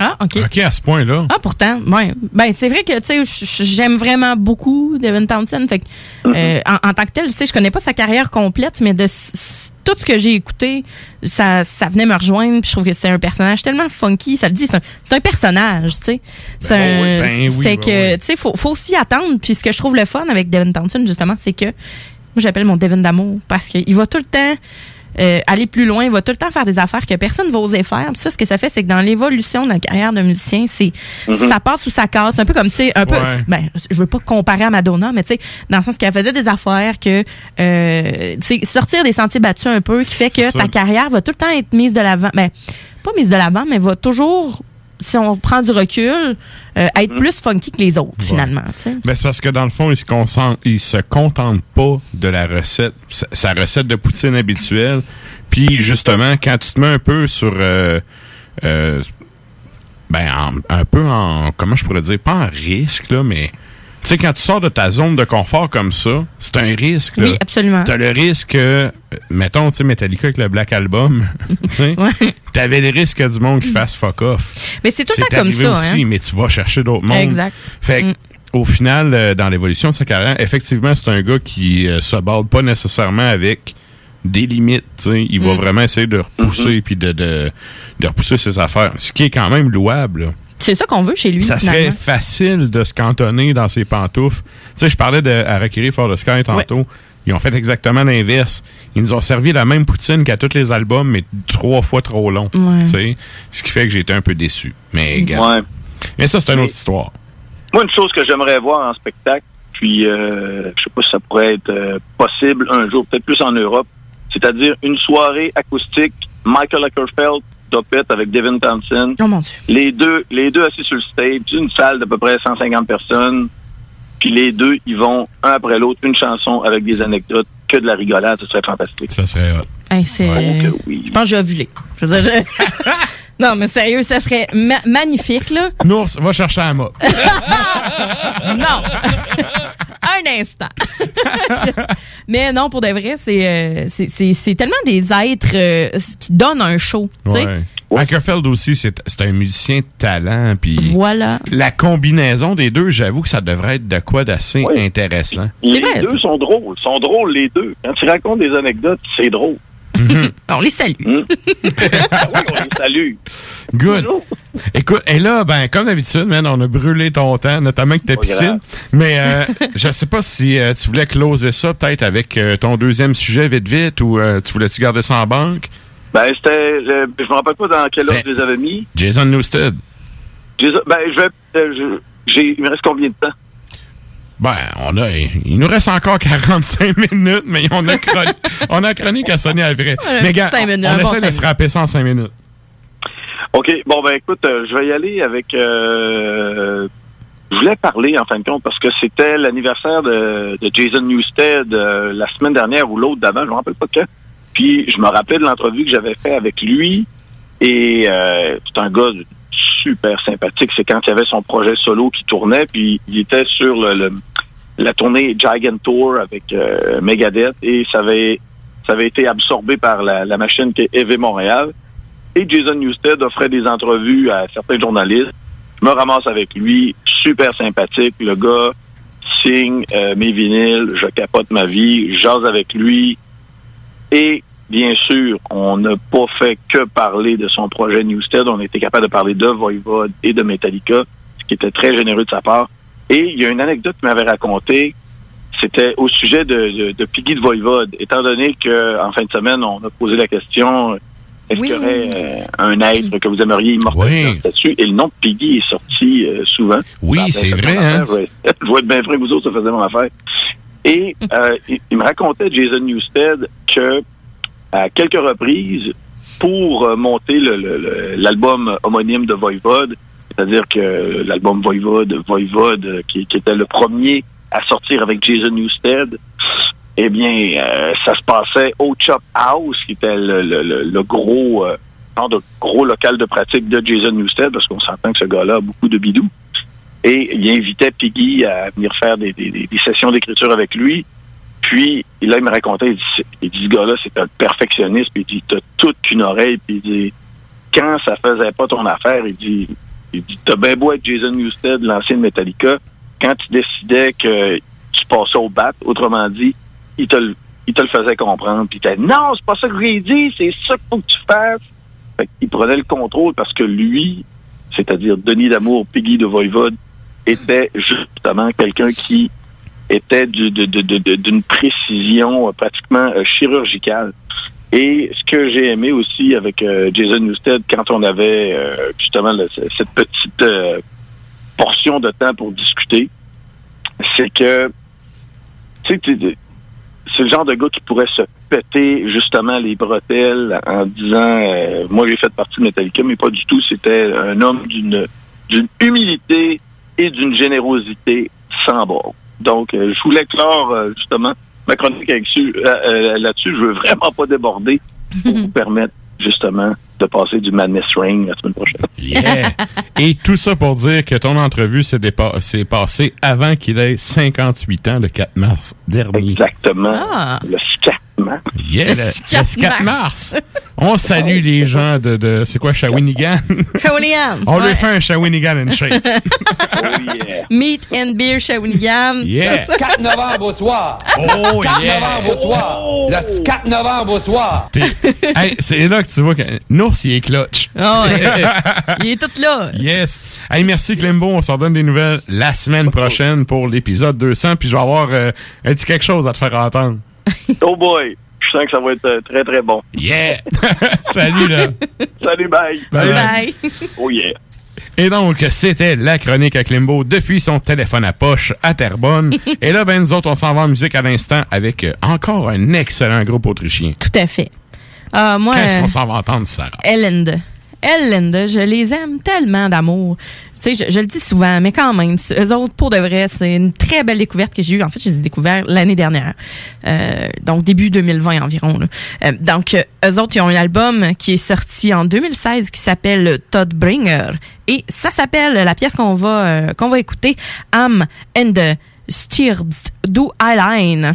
Ah, OK. OK, à ce point-là. Ah, pourtant, ouais. Ben, c'est vrai que, tu sais, j'aime vraiment beaucoup Devin Townsend. Fait que, euh, en, en tant que tel, tu sais, je connais pas sa carrière complète, mais de tout ce que j'ai écouté, ça, ça venait me rejoindre. Puis je trouve que c'est un personnage tellement funky. Ça le dit, c'est un, personnage, tu sais. C'est Ben un. oui, ben oui, fait ben que, tu sais, faut, faut s'y attendre. Puis ce que je trouve le fun avec Devin Townsend, justement, c'est que, moi, j'appelle mon Devin d'amour parce qu'il va tout le temps euh, aller plus loin, il va tout le temps faire des affaires que personne ne va oser faire. Puis ça, ce que ça fait, c'est que dans l'évolution de la carrière d'un musicien, c'est Mhm. ça passe ou ça casse. Un peu comme, tu sais, un peu, Ouais. ben, je veux pas comparer à Madonna, mais tu sais, dans le sens qu'elle faisait des affaires que, euh, tu sais, sortir des sentiers battus un peu, qui fait que ta carrière va tout le temps être mise de l'avant. Ben, pas mise de l'avant, mais va toujours, si on prend du recul, euh, être plus funky que les autres, finalement. Ben, c'est parce que dans le fond, il se, concentre, il se contente pas de la recette, sa, sa recette de poutine habituelle. Puis justement, quand tu te mets un peu sur, euh, euh, ben, en- un peu en, comment je pourrais dire, pas en risque là, mais tu sais, quand tu sors de ta zone de confort comme ça, c'est un risque. Là. Oui, absolument. T'as le risque, que, euh, mettons, tu sais, Metallica avec le Black Album, [LAUGHS] tu sais, [LAUGHS] t'avais le risque du monde qui fasse fuck off. Mais c'est tout le temps comme ça, aussi, hein. mais tu vas chercher d'autres mondes. Exact. Fait que, Mm. au final, euh, dans l'évolution de sa carrière, effectivement, c'est un gars qui euh, se borde pas nécessairement avec des limites. tu sais. Il va Mm. vraiment essayer de repousser puis de, de, de repousser ses affaires. Ce qui est quand même louable. là. C'est ça qu'on veut chez lui, Ça finalement. serait facile de se cantonner dans ses pantoufles. Tu sais, je parlais de Harakiri for the Sky tantôt. ils ont fait exactement l'inverse. Ils nous ont servi la même poutine qu'à tous les albums, mais trois fois trop long. Ouais. tu sais. Ce qui fait que j'ai été un peu déçu. Mais, gars. Ouais. mais ça, c'est une autre histoire. Moi, une chose que j'aimerais voir en spectacle, puis euh, je sais pas si ça pourrait être euh, possible un jour, peut-être plus en Europe, c'est-à-dire une soirée acoustique, Michael Ackerfeld, Topette avec Devin Townsend. Oh mon Dieu. Les deux, les deux assis sur le stage, une salle d'à peu près 150 personnes, puis les deux, ils vont un après l'autre, une chanson avec des anecdotes, que de la rigolade, ce serait fantastique. Ça serait Hey, c'est. Je pense que j'ai ovulé. Je veux dire, je- [LAUGHS] non, mais sérieux, ça serait ma- magnifique, là. Nours, va chercher un mot. [LAUGHS] non. [LAUGHS] Un instant. [LAUGHS] mais non, pour de vrai, c'est euh, c'est- tellement des êtres euh, qui donnent un show. Ouais. Ackerfeld aussi, c'est c'est un musicien de talent. Puis Voilà. la combinaison des deux, j'avoue que ça devrait être de quoi d'assez intéressant. Les deux sont drôles, sont drôles les deux. Quand tu racontes des anecdotes, c'est drôle. On les salue. [LAUGHS] oui, on les salue. Good. Écoute, et là, ben, comme d'habitude, man, on a brûlé ton temps, notamment avec ta piscine. Mais euh, [LAUGHS] je sais pas si euh, tu voulais closer ça peut-être avec euh, ton deuxième sujet vite vite ou euh, tu voulais-tu garder ça en banque? Ben, c'était. je me rappelle pas dans quel ordre je les avais mis. Jason Newsted. Ai- Ben, je vais. euh, je- j'ai, il me reste combien de temps? Ben, on a, il nous reste encore [LAUGHS] 45 minutes, mais on a, chron- on a chronique à sonner à vrai. Mais gars, minutes, on, essaie de se rappeler ça en 5 minutes. OK. Bon, ben, écoute, euh, je vais y aller avec. euh, je voulais parler, en fin de compte, parce que c'était l'anniversaire de, de Jason Newsted euh, la semaine dernière ou l'autre d'avant, je me rappelle pas quand. Puis, je me rappelais de l'entrevue que j'avais fait avec lui. Et euh, c'est un gars super sympathique. C'est quand il avait son projet solo qui tournait, puis il était sur la tournée Giant Tour avec euh, Megadeth, et ça avait, été absorbé par la, machine qui est EV Montréal. Et Jason Newsted offrait des entrevues à certains journalistes. Je me ramasse avec lui, super sympathique. Le gars signe euh, mes vinyles, je capote ma vie, je jase avec lui. Et bien sûr, on n'a pas fait que parler de son projet Newsted. On était capable de parler de Voivod et de Metallica, ce qui était très généreux de sa part. Et il y a une anecdote qu'il m'avait racontée. C'était au sujet de, de, de Piggy de Voivod. Étant donné qu'en fin de semaine, on a posé la question est-ce qu'il y aurait euh, un être que vous aimeriez immortaliser statut? Et le nom de Piggy est sorti euh, souvent. Oui, Ben, c'est vrai, hein? ouais. [LAUGHS] Je être bien vrai, vous autres, ça faisait mon affaire. Et euh, il, il me racontait, Jason Newsted, que à quelques reprises, pour euh, monter l'album homonyme de Voivod, c'est-à-dire que l'album Voivod, Voivod, euh, qui, était le premier à sortir avec Jason Newsted, eh bien, euh, ça se passait au Chop House, qui était le, gros, de gros local de pratique de Jason Newsted, parce qu'on s'entend que ce gars-là a beaucoup de bidous. Et il invitait Piggy à venir faire des sessions d'écriture avec lui. Puis, là, il me racontait, il dit, il dit ce gars-là, c'est un perfectionniste, puis il dit, t'as toute qu'une oreille, puis il dit, quand ça faisait pas ton affaire, il dit, t'as bien beau être Jason Newsted, l'ancien Metallica, quand tu décidais que tu passais au bat, autrement dit, il te, le- il te le faisait comprendre, puis il non, c'est pas ça que j'ai dit, c'est ça qu'il faut que tu fasses. Fait il prenait le contrôle parce que lui, c'est-à-dire Denis Damour, Piggy de Voivode, était justement quelqu'un qui était du- de- de- d'une précision euh, pratiquement euh, chirurgicale. Et ce que j'ai aimé aussi avec euh, Jason Newsted, quand on avait euh, justement cette petite euh, portion de temps pour discuter, c'est que c'est le genre de gars qui pourrait se péter justement les bretelles en disant moi j'ai fait partie de Metallica, mais pas du tout. C'était un homme d'une d'une humilité et d'une générosité sans bord. Donc, euh, je voulais clore euh, justement ma chronique avec su- euh, là-dessus. Je veux vraiment pas déborder pour vous [LAUGHS] permettre justement de passer du Madness Ring la semaine prochaine. Yeah. Et tout ça pour dire que ton entrevue s'est dépa- s'est passée avant qu'il ait 58 ans, le 4 mars dernier. Exactement. Ah. Le 4 mars. Yeah, le, le 4 mars. On salue [LAUGHS] les gens de, de c'est quoi, Shawinigan? Shawinigan. On lui Ouais. fait un Shawinigan and shake. [LAUGHS] Meat and Beer Shawinigan. Yeah. 4 novembre au soir. Oh, 4 yeah. novembre au soir. Le 4 novembre au soir. Hey, c'est là que tu vois que Nours, il est clutch. Ah ouais. [LAUGHS] Il est tout là. Yes. Hey, merci Clembo. On s'en donne des nouvelles la semaine prochaine pour l'épisode 200. Puis je vais avoir euh, un petit quelque chose à te faire entendre. [LAUGHS] Oh boy! Je sens que ça va être euh, très, très bon. Yeah! [LAUGHS] Salut, là! Salut, bye! Bye, bye. [LAUGHS] Oh yeah! Et donc, c'était la chronique à Klimbo depuis son téléphone à poche à Terrebonne. Et là, ben, nous autres, on s'en va en musique à l'instant avec euh, encore un excellent groupe autrichien. Tout à fait. Ah, moi, Qu'est-ce euh, qu'on s'en va entendre, Sarah? Ellende. Ellende, je les aime tellement d'amour. Je, le dis souvent, mais quand même, eux autres, pour de vrai, c'est une très belle découverte que j'ai eue. En fait, je les ai l'année dernière. Euh, donc, début 2020 environ. Euh, donc, euh, eux autres, ils ont un album qui est sorti en 2016 qui s'appelle Todd Bringer. Et ça s'appelle, la pièce qu'on va, qu'on va écouter, Am and the Stirbs du Eilein.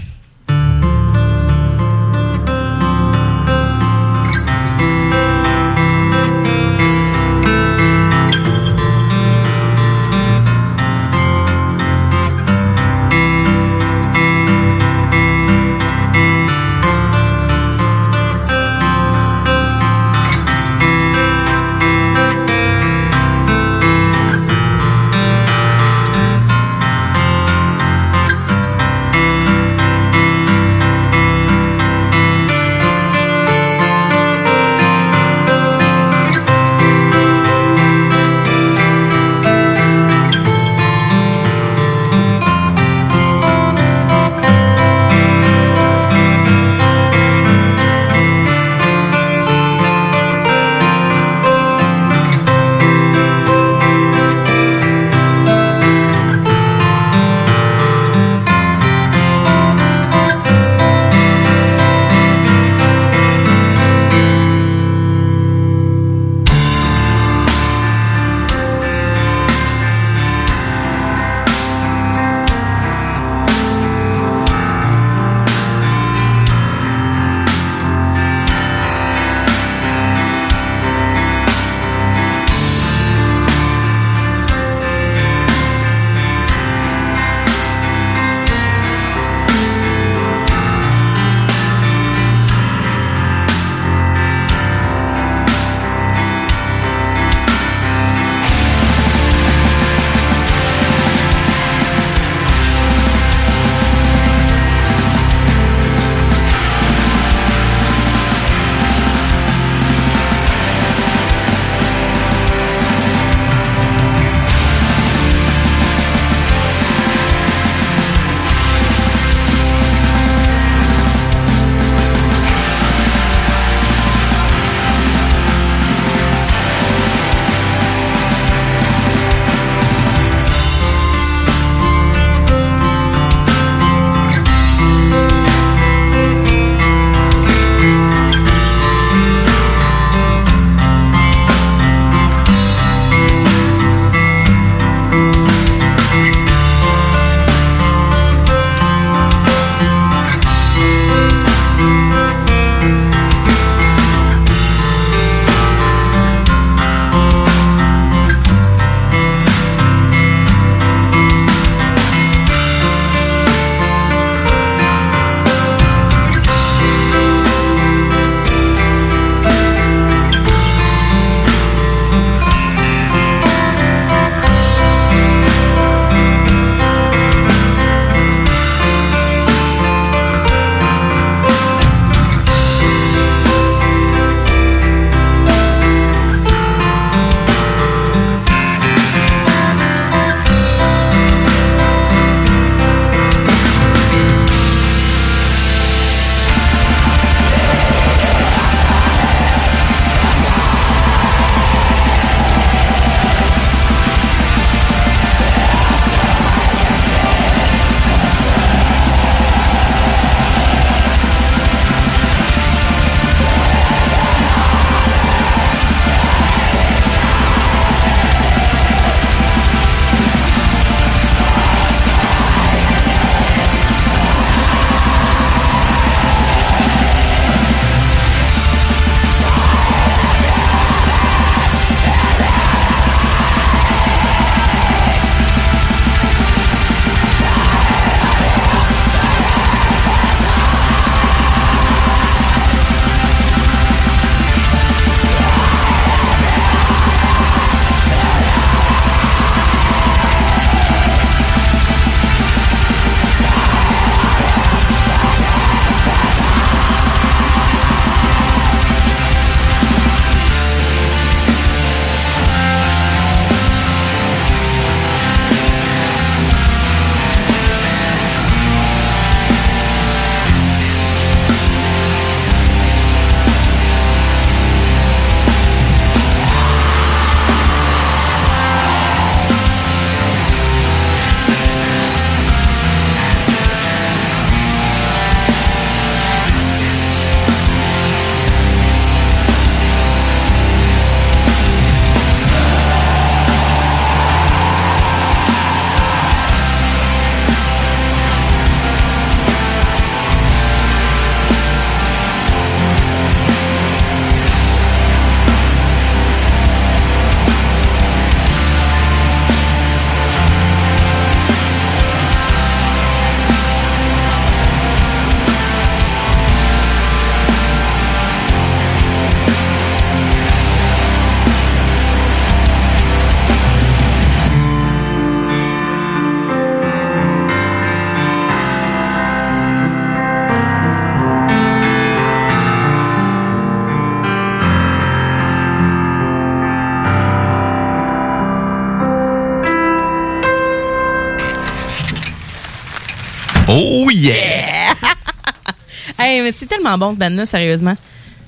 Tellement bon ce band-là, sérieusement.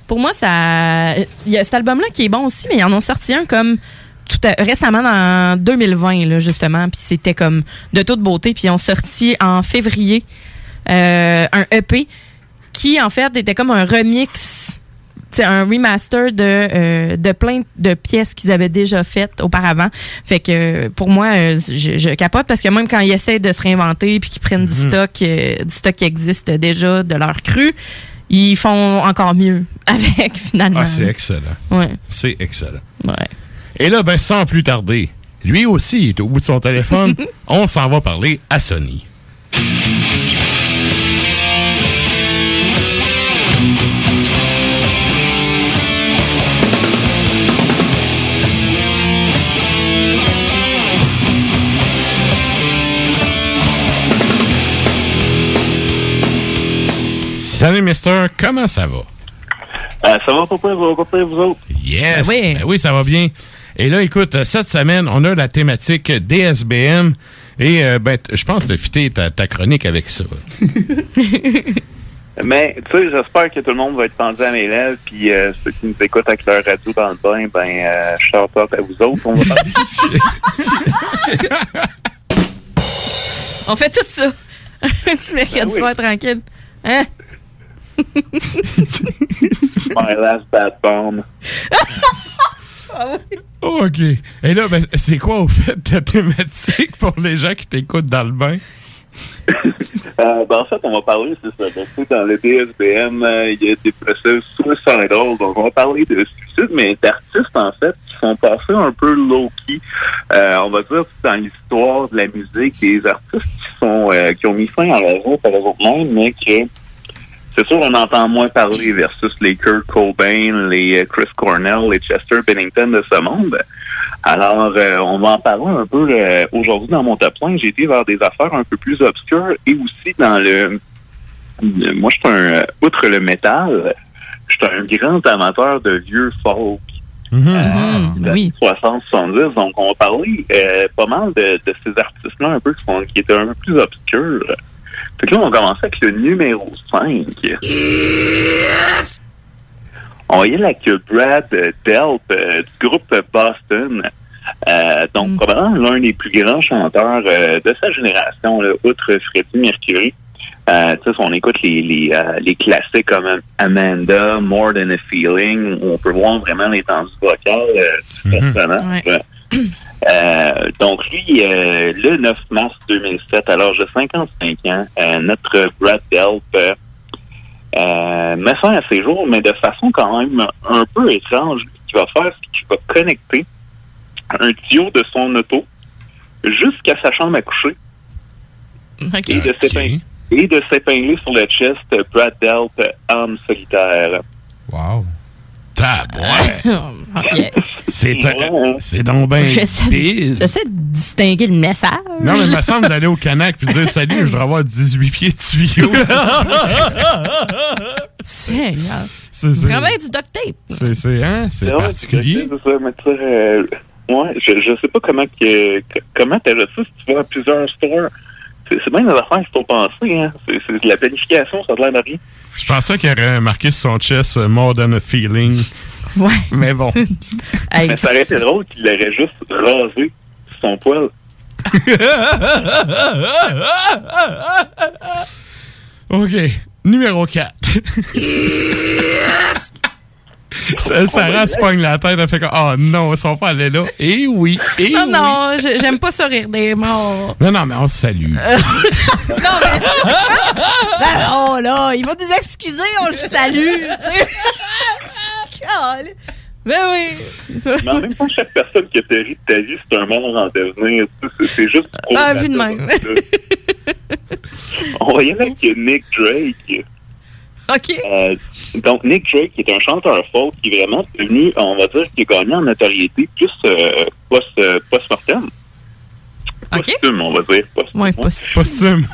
Pour moi, ça. Il y a cet album-là qui est bon aussi, mais ils en ont sorti un comme tout à- récemment en 2020, là, justement. Puis c'était comme de toute beauté. Puis ils ont sorti en février euh, un EP qui, en fait, était comme un remix. C'est un remaster de, euh, de plein de pièces qu'ils avaient déjà faites auparavant. Fait que pour moi, euh, je, je capote parce que même quand ils essaient de se réinventer puis qu'ils prennent du Mhm. stock, euh, du stock qui existe déjà de leur cru, ils font encore mieux [LAUGHS] avec finalement. Ah, c'est excellent. Ouais. C'est excellent. Ouais. Et là, ben, sans plus tarder, lui aussi il est au bout de son téléphone. [LAUGHS] On s'en va parler à Sony. Salut, Mister. Comment ça va? Euh, ça va pas pire, ça va pas pire, vous autres? Yes! Ben oui. Ben oui, ça va bien. Et là, écoute, cette semaine, on a la thématique DSBM. Et euh, ben, je pense que tu ta, ta chronique avec ça. [LAUGHS] Mais, tu sais, j'espère que tout le monde va être pendu à mes lèvres, puis euh, ceux qui nous écoutent avec leur radio dans le bain, ben, euh, shout out à vous autres. On va parler. [LAUGHS] [LAUGHS] On fait tout ça. Un petit mercredi Ben oui. soir tranquille. Hein? My last bad bomb. Oh, OK. Et là, ben, c'est quoi, au fait, ta thématique pour les gens qui t'écoutent dans le bain? [LAUGHS] Euh, ben, en fait, on va parler, c'est ça. Donc, sais, dans le DSBM, euh, il y a des procès suicidal. Donc, on va parler de suicide, mais d'artistes, en fait, qui sont passés un peu low-key. Euh, on va dire, dans l'histoire de la musique, des artistes qui sont qui ont mis fin à leur vie par eux-mêmes, mais que c'est sûr, on entend moins parler versus les Kurt Cobain, les euh, Chris Cornell, les Chester Bennington de ce monde. Alors, euh, on va en parler un peu euh, aujourd'hui dans mon top 5. J'ai été vers des affaires un peu plus obscures et aussi dans le... moi, je suis un... euh, outre le métal, je suis un grand amateur de vieux folk. Euh, des années 60-70. Donc, on va parler euh, pas mal de, de ces artistes-là un peu qui, sont, qui étaient un peu plus obscurs. Fait que là, on va commencer avec le numéro 5. On va y aller avec Brad Delp euh, du groupe Boston. Euh, donc, probablement l'un des plus grands chanteurs euh, de sa génération, là, outre Freddie Mercury. Euh, si on écoute les, les, les classiques comme Amanda, More Than a Feeling, où on peut voir vraiment l'étendue vocale du personnage. [CLEARS THROAT] Euh, donc lui, euh, le 9 mars 2007, à l'âge de 55 ans, euh, notre Brad Delp met fin à ses jours, mais de façon quand même un peu étrange. Ce qu'il va faire, c'est qu'il va connecter un tuyau de son auto jusqu'à sa chambre à coucher et de s'épingler et de s'épingler sur le chest Brad Delp âme solitaire. Wow. [LAUGHS] C'est c'est donc ben J'essaie de distinguer le message. Non, mais il me semble [LAUGHS] d'aller au Canac puis dire salut, je voudrais avoir 18 pieds de tuyau. [LAUGHS] Seigneur. Vraiment du duct tape. C'est c'est hein, c'est Ouais, particulier. Sais, euh, ouais, je, je sais pas comment que, que- comment t'as ça si tu vas à plusieurs stores. C'est bien des affaires qu'il faut penser, hein. C'est de la planification, ça a l'air de rien. Je pensais qu'il aurait marqué sur son chest euh, More Than a Feeling. Ouais. Mais bon. [LAUGHS] Mais ça aurait été drôle qu'il aurait juste rasé son poil. [LAUGHS] OK. Numéro 4. [LAUGHS] [LAUGHS] Ça, Sarah se pogne la tête, elle fait comme Oh non, ils sont pas allés là. Et oui, et Non, oui. non, j'aime pas ça rire des morts. Non, non, mais on se salue. [LAUGHS] oh là, il va nous excuser, on le salue. ben oui. Mais en même temps, chaque personne qui a péri de ta vie, c'est un monde en devenir. C'est c'est juste Ah, vu de même. On va y aller avec Nick Drake. [LAUGHS] Euh, donc, Nick Drake, qui est un chanteur folk, qui est vraiment devenu, on va dire, qui a gagné en notoriété plus euh, euh, post-mortem. Posthume, on va dire. Posthume. Ouais, posthume.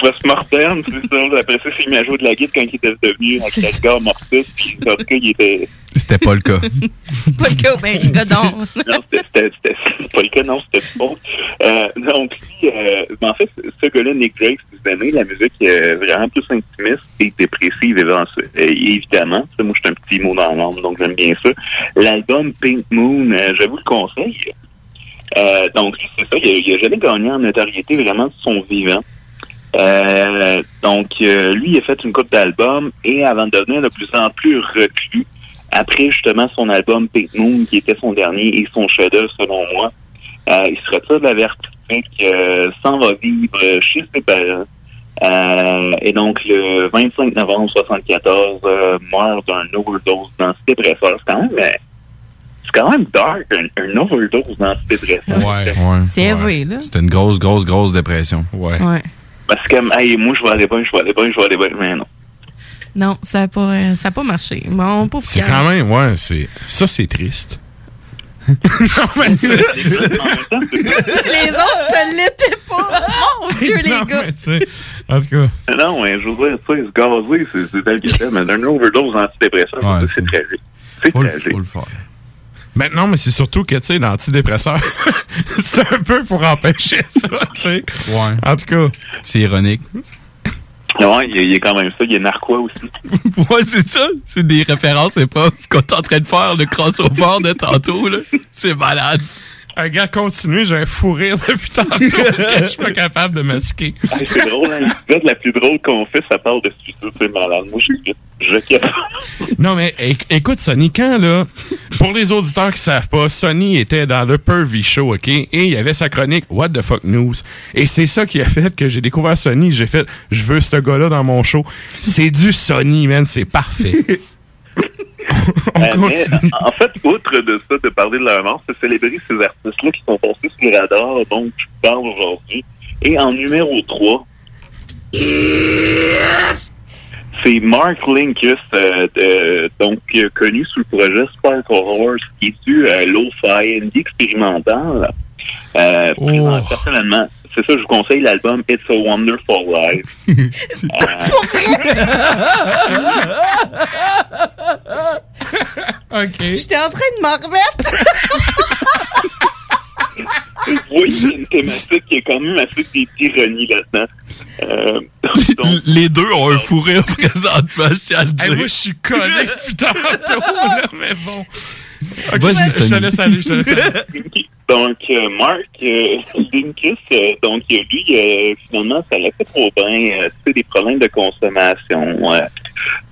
Post-mortem, c'est ça. Après ça, c'est mis à jouer de la guitare quand il était devenu un Edgar Mortis. Puis, en tout cas, il était... C'était pas le cas. [LAUGHS] Pas le cas, ben, gadon. non, c'était- pas le cas, non, c'était faux. Euh, donc, euh, mais en fait, ce gars-là, Nick Drake, si vous aimez la musique euh, vraiment plus intimiste et dépressive, évidemment. évidemment. Ça, moi, je suis un petit mot dans l'âme, donc j'aime bien ça. L'album Pink Moon, euh, je vous le conseille. Euh, donc, c'est ça, il a, il a jamais gagné en notoriété vraiment de son vivant. Euh, donc, euh, lui, il a fait une coupe d'albums et avant de devenir de plus en plus reclus, après justement son album Pink Moon, qui était son dernier et son chef-d'œuvre selon moi, euh, il se retire de la vertige, euh, s'en va vivre chez ses parents. Euh, et donc, le 25 novembre 74, euh, meurt d'un overdose d'antidépresseurs. C'est quand même, c'est quand même dark, un, un overdose d'antidépresseurs. Ouais, ouais. C'est élevé, là. C'était une grosse, grosse, grosse dépression. Ouais. Ouais. Parce que, hey, moi, je vais aller bien, je vais aller bien, je vais aller bien, mais non. Non, ça n'a pas, euh, ça a pas marché. Bon, pauvre C'est quand même, ouais, c'est. Ça, c'est triste. [LAUGHS] non, mais c'est. [LAUGHS] les autres, ça l'était pas. Mon Dieu, les Non, gars. mais tu sais, en tout cas. Non, mais je veux dire, tu sais, se gazer, c'est- tel que tel, mais un overdose d'antidépresseurs, Ouais, c'est tragique. C'est tragique. Maintenant, mais c'est surtout que, tu sais, l'antidépresseur, [LAUGHS] c'est un peu pour empêcher [LAUGHS] ça, tu sais. Ouais. En tout cas. C'est ironique. Ouais, il y, il a quand même ça. Il y a Narquois aussi. [LAUGHS] Ouais, c'est ça. C'est des références hip-hop qu'on est en train de faire le crossover de tantôt, là. C'est malade. Un gars, continue, j'ai un fou rire depuis tantôt que je suis pas capable de masquer. Hey, c'est drôle, hein. L'épisode la plus drôle qu'on fait, ça parle de suicide. C'est malade. Moi, je je kiffe. Non, mais éc- écoute, Sonny, quand, là, pour les auditeurs qui savent pas, Sonny était dans le Pervy Show, OK? Et il y avait sa chronique What the Fuck News? Et c'est ça qui a fait que j'ai découvert Sonny. J'ai fait, je veux ce gars-là dans mon show. C'est du Sonny, man. C'est parfait. [LAUGHS] [LAUGHS] Euh, mais, en fait, outre de ça, de parler de leur mort, c'est célébrer ces artistes-là qui sont passés sur le radar, donc je parle aujourd'hui. Et en numéro 3, c'est Mark Linkus, euh, de- donc euh, connu sous le projet Sparkle Horse, qui est du euh, lo-fi, indie expérimental. Oh. Personnellement, c'est ça, je vous conseille l'album It's a Wonderful Life. [LAUGHS] OK. J'étais en train de m'en remettre. [LAUGHS] Y a une thématique qui est quand même assez d'ironie là-dedans. Euh, Les deux ont un fou rire présentement, je tiens à le dire. Hey, moi, je suis tantôt, là, mais bon. Ok, Vas-y, je te laisse aller, je te laisse aller. [LAUGHS] Donc, euh, Mark euh, [LAUGHS] euh, donc lui, euh, finalement, ça l'a fait trop bien. Euh, tu sais, des problèmes de consommation. Euh,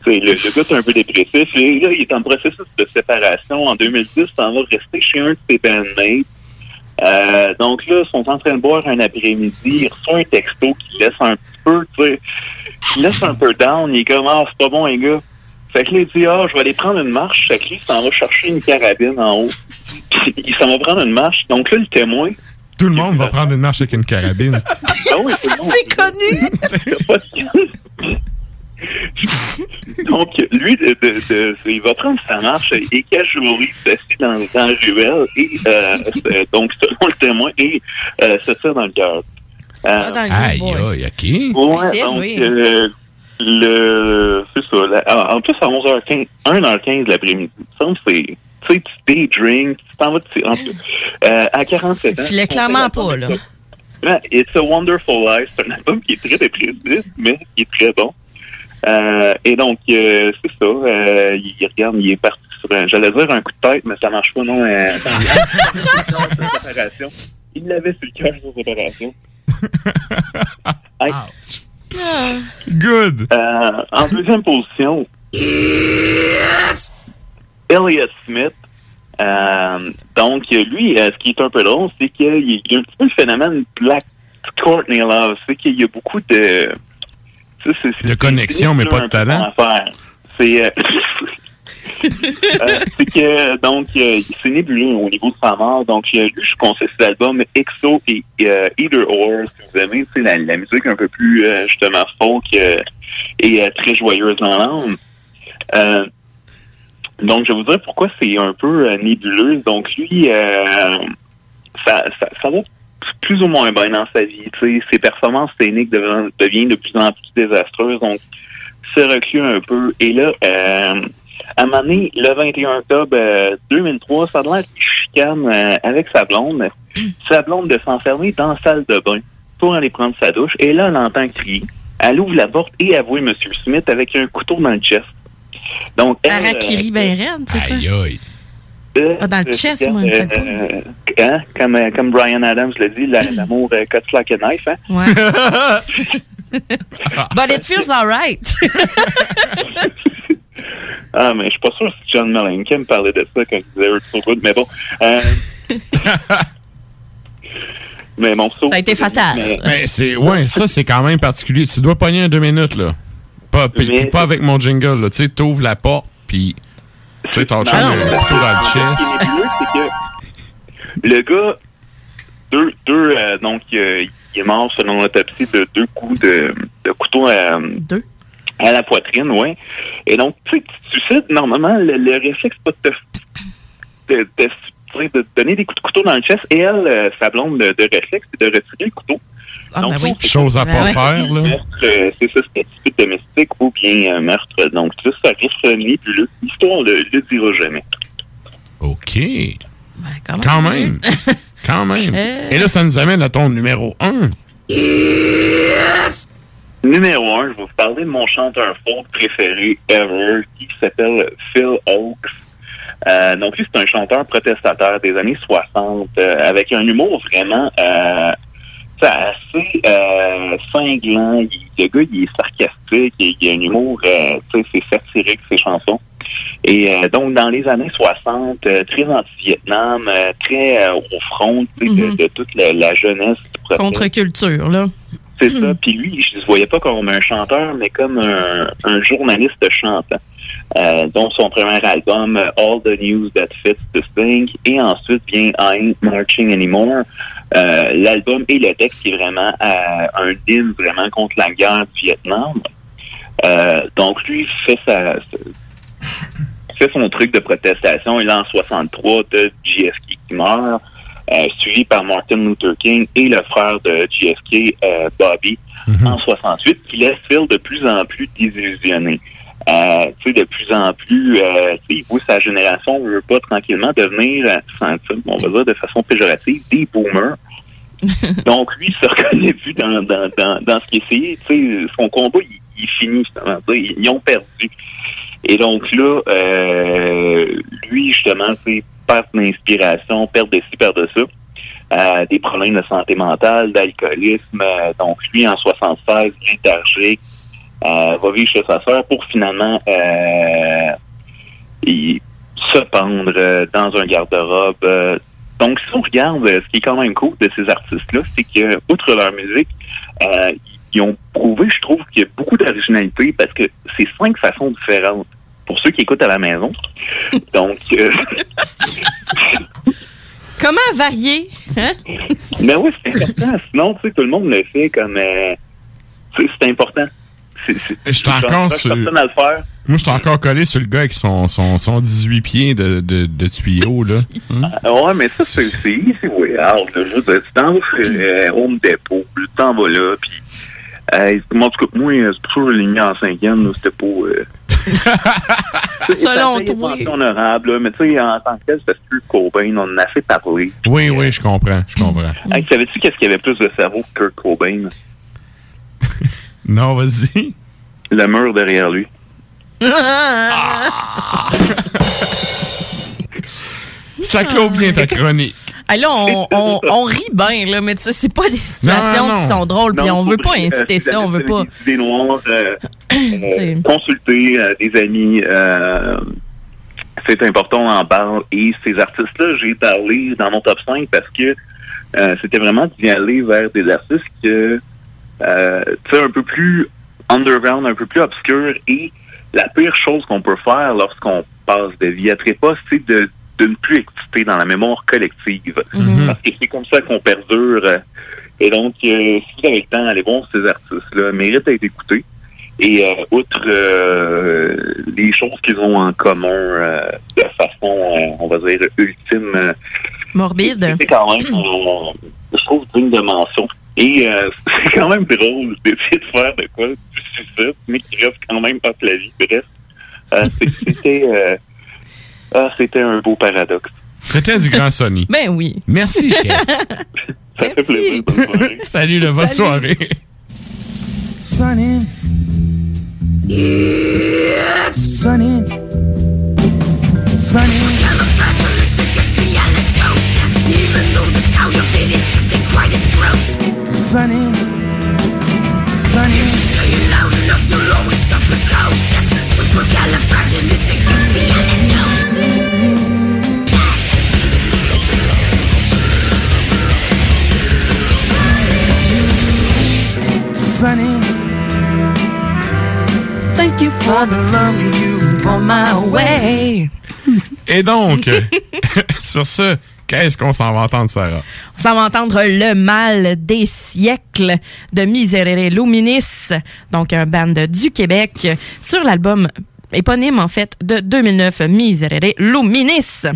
tu sais, le, le gars est un peu dépressif. Et là, il est en processus de séparation. En 2010, ça va rester chez un de ses bandmates. Donc là, ils sont en train de boire un après-midi. Il reçoit un texto qui laisse un peu, tu sais, qui laisse un peu down. Il est comme, ah, c'est pas bon, les gars. Fait que là, il dit, ah, je vais aller prendre une marche. Fait que lui, il s'en va chercher une carabine en haut. Puis, il s'en va prendre une marche. Donc là, le témoin, Tout le monde va prendre une marche avec une carabine. ah [LAUGHS] oui, le. C'est connu. C'est pas de- Donc, lui, de, de- de- il va prendre sa marche et Kajuri s'assied dans, dans la ruelle et, euh, c'est- donc, selon le témoin, et euh, se tire dans le cœur. Euh, dans le Aïe, aïe, OK. Ouais, donc, vrai. Le, c'est ça. la- en plus, à 11h15, 1h15 l'après-midi, ça me fait, tu sais, tu daydrink, tu t'en vas, tu- en euh, à 47 ans. Il filait clairement pas, là. It's a Wonderful Life, c'est un album qui est très dépressif, mais qui est très bon. Euh, et donc, euh, c'est ça, euh, il, il regarde, il est parti sur un, j'allais dire un coup de tête, mais ça marche pas, non, euh. [LAUGHS] Il l'avait sur le cœur, sa séparation. [LAUGHS] Hey, Good. euh, en deuxième position, Elliot Smith. Euh, donc, lui, euh, ce qui est un peu drôle, c'est qu'il y a un petit peu le phénomène Black Courtney Love. C'est qu'il y a beaucoup de... c'est- De connexion, mais pas de talent. C'est... [LAUGHS] euh, c'est que, donc, euh, c'est nébuleux au niveau de sa mort. Donc, lui, je conseille cet album EXO et euh, Either Or, si vous aimez, sais, la, la musique un peu plus, justement, folk et très joyeuse dans l'âme. Donc, je vais vous dire pourquoi c'est un peu nébuleux. Donc, lui, ça, va plus ou moins bien dans sa vie. Ses performances scéniques deviennent, deviennent de plus en plus désastreuses, donc se reclue un peu. Et là, euh, à un moment donné, le 21 octobre euh, 2003, ça a l'air qu'il chicane euh, avec sa blonde. [CLEARS THROAT] sa blonde de s'enfermer dans la salle de bain pour aller prendre sa douche. Et là, elle entend crier. Elle ouvre la porte et voit M. Smith avec un couteau dans le chest. Donc, elle, Harakiri euh, ben raide, c'est quoi? euh, Ah, dans le euh, chest, moi, euh, hein, comme, euh, comme Brian Adams l'a dit, la- [CLEARS THROAT] l'amour euh, cuts like a knife. Hein? [LAUGHS] But it feels alright. [LAUGHS] Ah, mais je suis pas sûr si John Mellencamp parlait de ça quand il disait Earth So Good, mais bon. Euh, [LAUGHS] mais bon, Ça a été fatal. Mais, Mais c'est, ouais, ça, c'est quand même particulier. Tu dois pogner un deux minutes, là. Pas, puis- puis pas avec mon jingle, là. Tu sais, t'ouvres la porte, puis tu sais, a un couteau dans le Ce qui chest. est nébuleux, c'est que le gars, deux, deux euh, donc, euh, il est mort selon l'autopsie de deux coups de, de couteau à, à la poitrine, ouais. Et donc, tu sais, tu suicides, normalement, le, le réflexe, c'est pas de te, de, te donner des coups de couteau dans le chest. Et elle, euh, sa blonde de, de réflexe, c'est de retirer le couteau. Donc, ben oui. Chose à pas euh, faire, là. meurtre, euh, C'est ça, c'est un petit peu domestique ou bien un meurtre. Donc, ça, ça reste nébuleux. L'histoire ne le dira jamais. OK. quand Quand même. [LAUGHS] Quand même. Euh. Et là, ça nous amène à ton numéro 1. Numéro un, je vais vous parler de mon chanteur folk préféré ever, qui s'appelle Phil Oakes. Euh, donc lui, c'est un chanteur protestataire des années 60, euh, avec un humour vraiment euh, assez euh, cinglant. Il- le gars, il est sarcastique, il, il a un humour, euh, tu sais, c'est satirique, ses chansons. Et euh, donc, dans les années 60, euh, très anti-Vietnam, euh, très euh, au front tu sais, de, de toute la, la jeunesse. Contre-culture, là. C'est ça. Puis lui, je ne voyais pas comme un chanteur, mais comme un, un journaliste chantant. Euh, dont son premier album, euh, All the News That Fits the Thing, et ensuite vient I Ain't Marching Anymore. Euh, L'album et le texte qui est vraiment euh, un hymne vraiment contre la guerre du Vietnam. Donc lui fait sa, fait son truc de protestation. Il est en 63 de JFK qui meurt, euh, suivi par Martin Luther King et le frère de JFK, euh, Bobby, en 68, qui laisse Phil de plus en plus désillusionné. Euh, tu sais, de plus en plus, euh, tu sais, il voit sa génération ne veut pas tranquillement devenir, euh, on va dire de façon péjorative, des boomers. [LAUGHS] Donc, lui, il se reconnaît plus dans, dans, dans, dans ce qu'il essayait. Tu sais, son combat, il, il finit, Ils, ils ont perdu. Et donc là, euh, lui, justement, c'est perte d'inspiration, perte de ci, perte de ça. Euh, des problèmes de santé mentale, d'alcoolisme. Euh, donc, lui, en 76, léthargique, euh, va vivre chez sa sœur pour finalement euh, se pendre dans un garde-robe. Donc, si on regarde, ce qui est quand même cool de ces artistes-là, c'est que, outre leur musique, ils ont prouvé, je trouve, qu'il y a beaucoup d'originalité parce que c'est cinq façons différentes. Pour ceux qui écoutent à la maison. [LAUGHS] Donc, euh, [LAUGHS] Comment varier? Hein? mais [LAUGHS] oui, c'est important. Sinon, tu sais, tout le monde le fait comme... euh, c'est important. C'est- c'est- Je encore sur- personne à le faire. Moi, je suis encore collé sur le gars avec son, son, son 18 pieds de, de, de tuyaux, là. Hmm? Ah, ouais, mais ça, c'est c'est easy way out. Là. Je veux dire, tu t'en vas chez euh, Home Depot, tu t'en vas là, puis... Euh, moi, en tout cas, moi, c'est pour ça que je l'ai mis en cinquième, c'était pas... Euh, [LAUGHS] Selon c'est toi. mention honorable, là, mais tu sais, en tant que tel, c'est Kurt Cobain, on en a fait parler. Oui, oui, je comprends, je comprends. Hey, savais-tu qu'est-ce qu'il y avait plus de cerveau que Kurt Cobain? [LAUGHS] Non, vas-y. Le mur derrière lui. [LAUGHS] Ça clôt bien ta chronique. Ah, là, on, [LAUGHS] on, on rit bien, là, mais tu sais, c'est pas des situations Non, non, non. qui sont drôles, puis on veut pas inciter ça, on veut pas. des noires, euh, [COUGHS] euh, consulter euh, des amis, euh, c'est important, on en parle. Et ces artistes-là, j'ai parlé dans mon top 5 parce que euh, c'était vraiment d'y aller vers des artistes que, euh, tu sais, un peu plus underground, un peu plus obscurs. Et la pire chose qu'on peut faire lorsqu'on passe de vie à trépas, c'est de, de ne plus exister dans la mémoire collective. Mhm. Parce que c'est comme ça qu'on perdure. Et donc, euh, si vous avez le temps, allez voir ces artistes-là. Méritent d'être écoutés. Et euh, outre euh, les choses qu'ils ont en commun euh, de façon, on va dire, ultime, Morbide. c'est quand même, je trouve, digne de mention. Et [LAUGHS] c'est quand même drôle d'essayer de faire de quoi du suicide, mais qui reste quand même pas la vie. Bref, c'était ah, c'était un beau paradoxe. C'était du grand Sony. Ben oui. Merci, chef. Ça fait plaisir. bonne soirée. Salut, le bonne Salut. soirée. Sunny. Yes. Sunny. Sunny. Quite true. Sunny. Sunny. Say it loud enough, you'll always suffer cold. Sunny. Thank you for the love you brought my way. Et donc, [LAUGHS] [LAUGHS] sur ce, qu'est-ce qu'on s'en va entendre, Sarah? On s'en va entendre Le mal des siècles de Miserere Luminis, donc un band du Québec, sur l'album éponyme en fait de 2009, Miserere Luminis.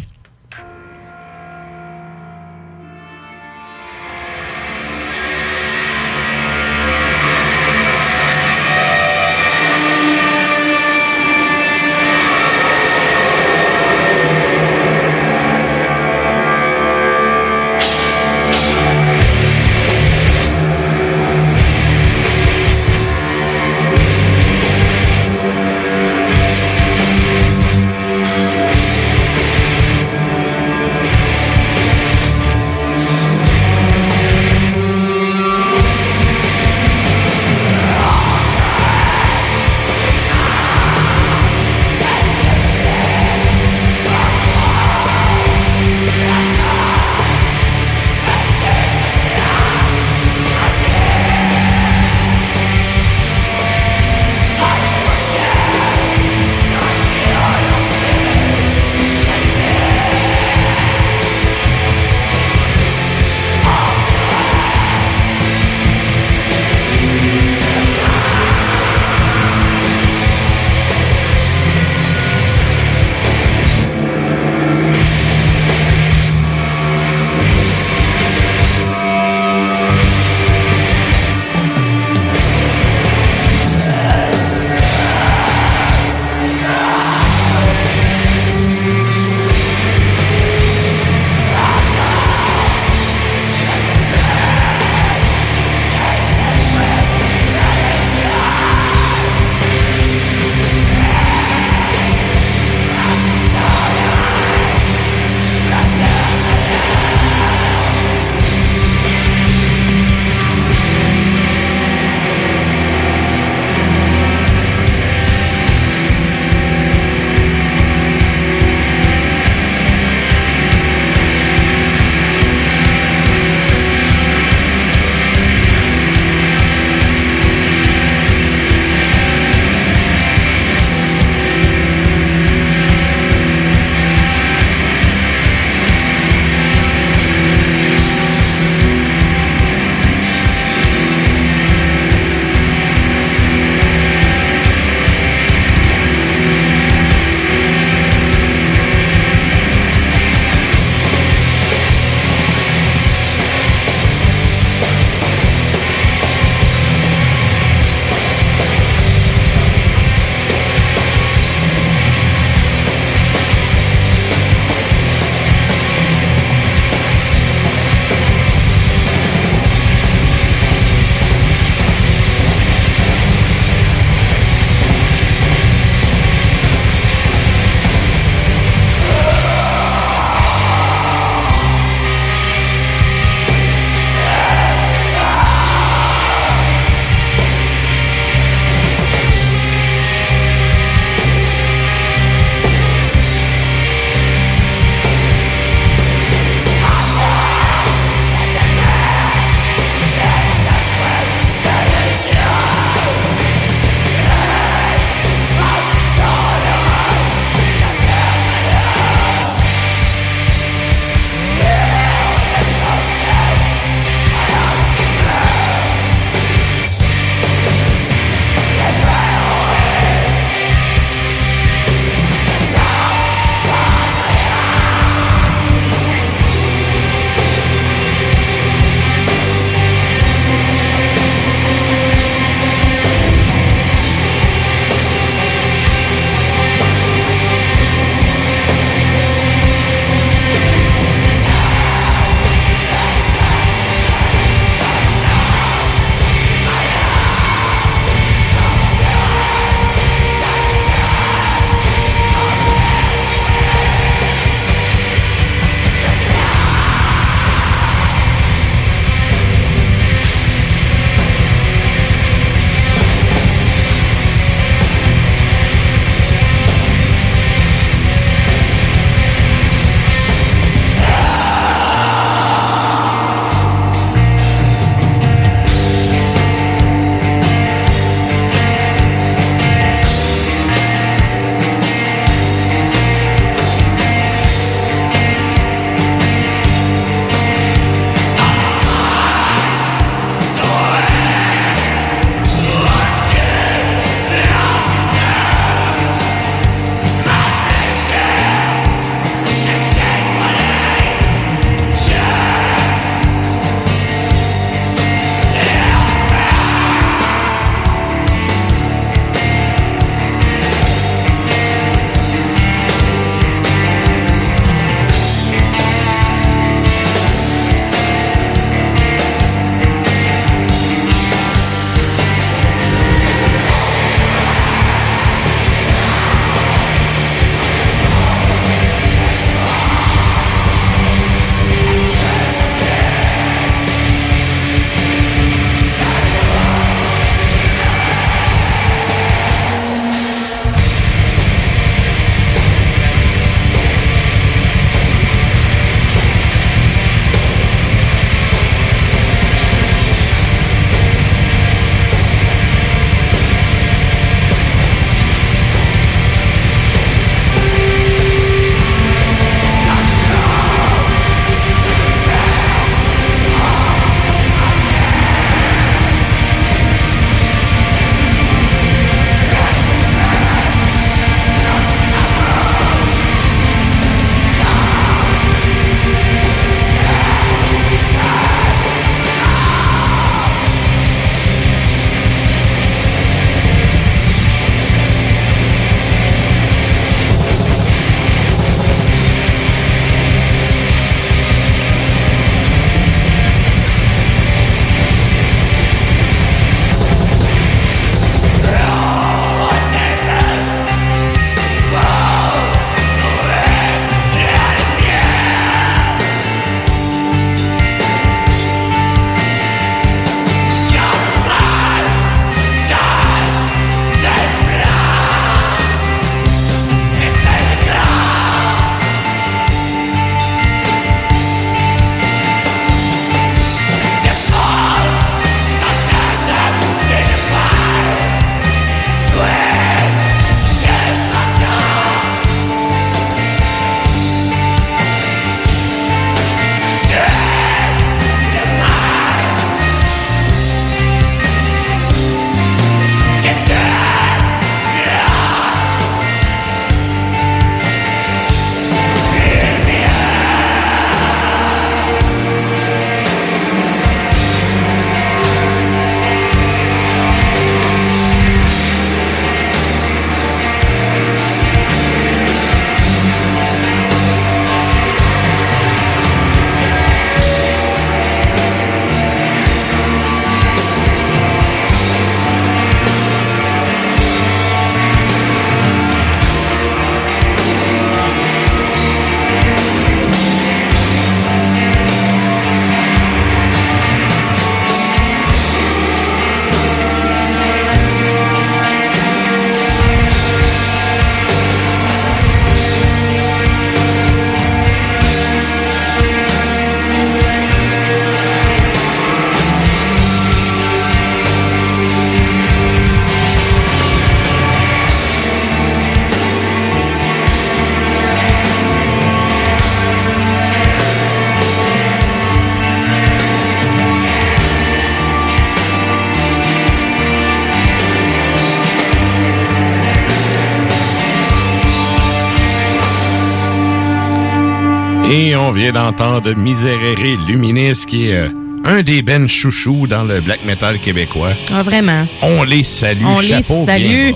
Vient d'entendre Miserere Luminis, qui est euh, un des ben chouchous dans le black metal québécois. Ah, vraiment? On les salue, On les chapeau bien salue.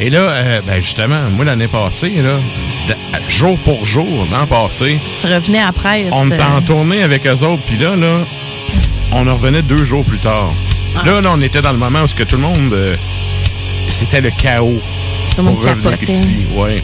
Et là, euh, ben justement, moi l'année passée, là, de- jour pour jour, l'an passé, Tu revenais presse. on était en euh, tournée avec eux autres, puis là, là, on en revenait deux jours plus tard. Ah. Là, là, on était dans le moment où ce que tout le monde, euh, c'était le chaos. Tout le monde ici, ouais.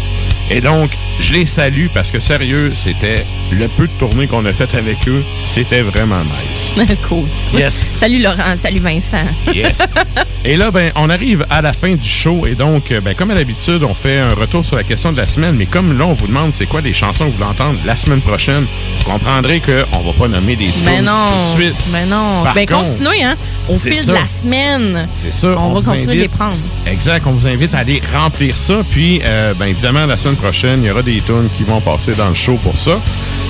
Et donc, je les salue parce que sérieux, c'était le peu de tournées qu'on a fait avec eux, c'était vraiment nice. [LAUGHS] cool. Yes. Salut Laurent, salut Vincent. Yes. [LAUGHS] Et là, ben, on arrive à la fin du show et donc, euh, ben, comme à l'habitude, on fait un retour sur la question de la semaine. Mais comme là, on vous demande c'est quoi les chansons que vous voulez entendre la semaine prochaine, vous comprendrez qu'on va pas nommer des tunes non. tout de suite. Mais non. Par ben, contre, continuez, hein. Au fil ça. de la semaine. C'est ça. On, va vous continuer de les prendre. Exact. On vous invite à aller remplir ça. Puis, euh, ben, évidemment, la semaine prochaine, il y aura des tunes qui vont passer dans le show pour ça.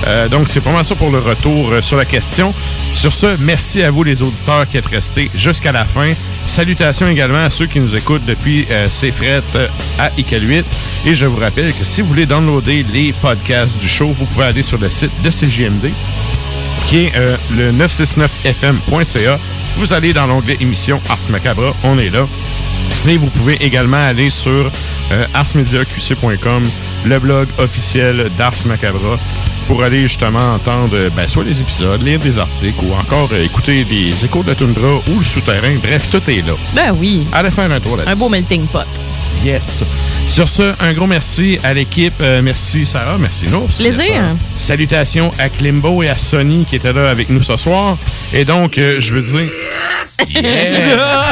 Euh, donc, c'est mal ça pour le retour euh, sur la question. Sur ce, merci à vous, les auditeurs, qui êtes restés jusqu'à la fin. Salutations également à ceux qui nous écoutent depuis euh, ces frettes euh, à ICAL 8. Et je vous rappelle que si vous voulez downloader les podcasts du show, vous pouvez aller sur le site de CGMD qui est le 969fm.ca. Vous allez dans l'onglet émission Ars Macabra, on est là. Et vous pouvez également aller sur euh, arsmediaqc.com, le blog officiel d'Ars Macabra, pour aller justement entendre ben, soit les épisodes, lire des articles ou encore euh, écouter des échos de la toundra ou le souterrain. Bref, tout est là. Ben oui. Allez faire un tour là-dessus. Un beau melting pot. Yes. Sur ce, un gros merci à l'équipe. Euh, merci Sarah, merci Nours. Plaisir. Salutations à Klimbo et à Sony qui étaient là avec nous ce soir. Et donc, euh, je veux dire... Yeah!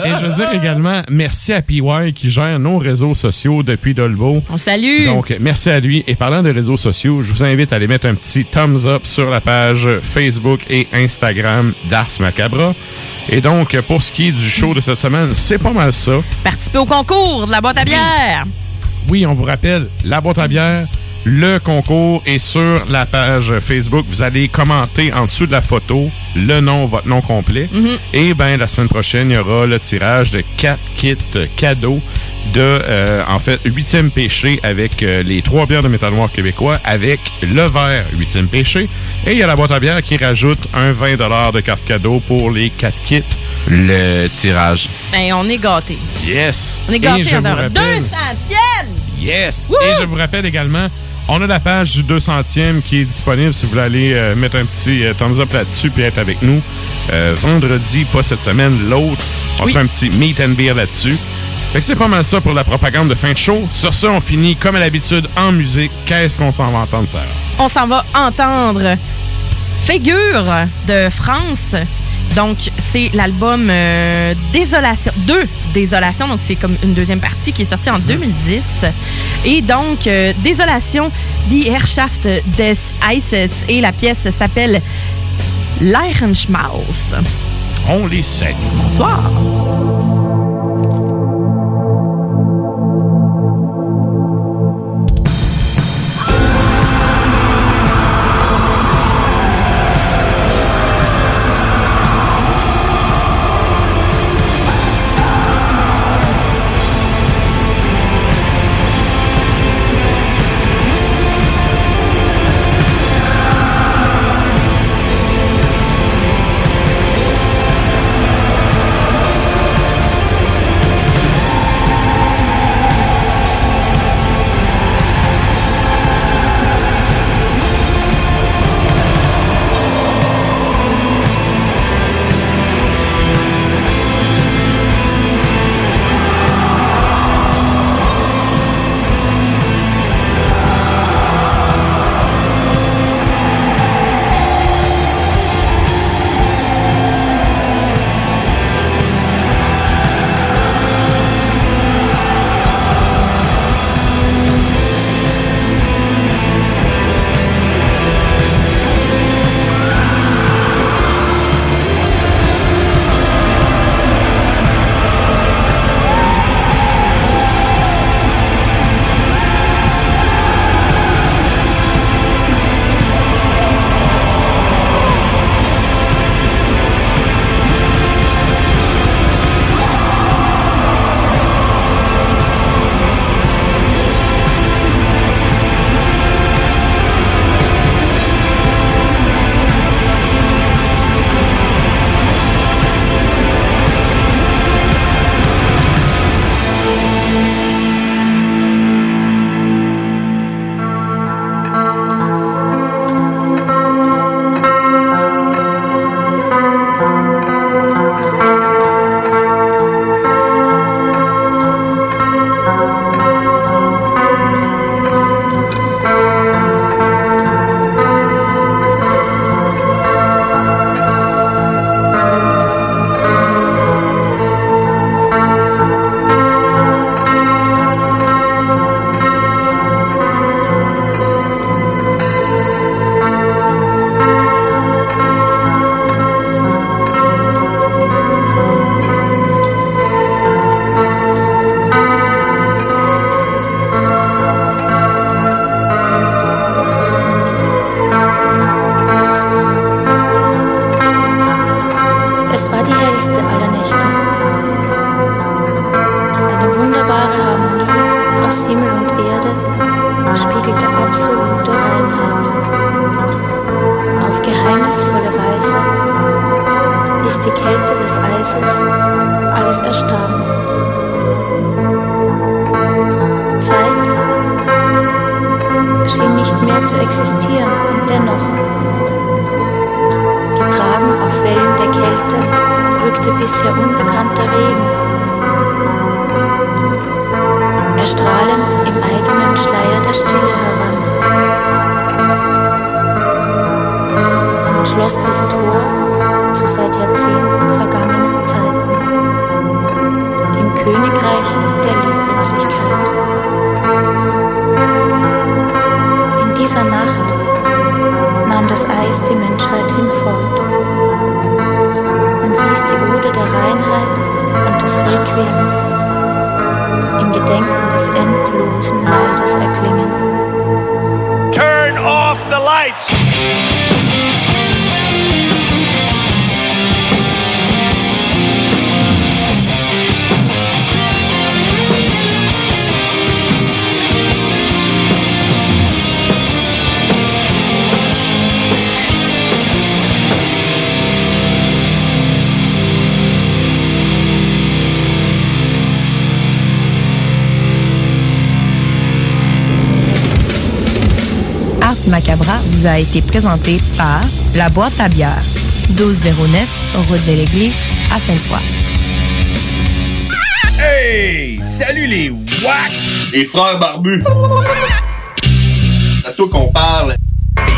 [LAUGHS] et je veux dire également merci à PY qui gère nos réseaux sociaux depuis Dolbo. On salue. Donc, merci à lui. Et parlant de réseaux sociaux, je vous invite à aller mettre un petit thumbs up sur la page Facebook et Instagram d'Ars Macabra. Et donc, pour ce qui est du show de cette semaine, c'est pas mal ça. Participer au concours de la boîte à bière. Oui, on vous rappelle, la boîte à bière, le concours est sur la page Facebook. Vous allez commenter en dessous de la photo le nom, votre nom complet. Et ben la semaine prochaine, il y aura le tirage de quatre kits cadeaux de, euh, en fait, huitième péché avec euh, les trois bières de métal noir québécois avec le verre huitième péché. Et il y a la boîte à bière qui rajoute un 20 de carte cadeau pour les quatre kits. Le tirage. Ben, on est gâtés. Yes. On est gâtés Deux centièmes! Yes! Et je vous rappelle également, on a la page du 200e qui est disponible si vous voulez aller euh, mettre un petit euh, thumbs up là-dessus puis être avec nous. Euh, vendredi, pas cette semaine, l'autre. On se fait un petit meet and beer là-dessus. Fait que c'est pas mal ça pour la propagande de fin de show. Sur ça, on finit comme à l'habitude en musique. Qu'est-ce qu'on s'en va entendre, Sarah? On s'en va entendre Figure de France. Donc, c'est l'album euh, Désolation. 2 Désolation. Donc, c'est comme une deuxième partie qui est sortie en 2010. Et donc, euh, Désolation, Die Herrschaft des Eises. Et la pièce s'appelle Leichenschmaus. On les salue. Bonsoir. A été présenté par La Boîte à bière, 1209, route de l'église, à Sainte-Foy. Hey! Salut les WAC! Les frères barbus! C'est à toi qu'on parle.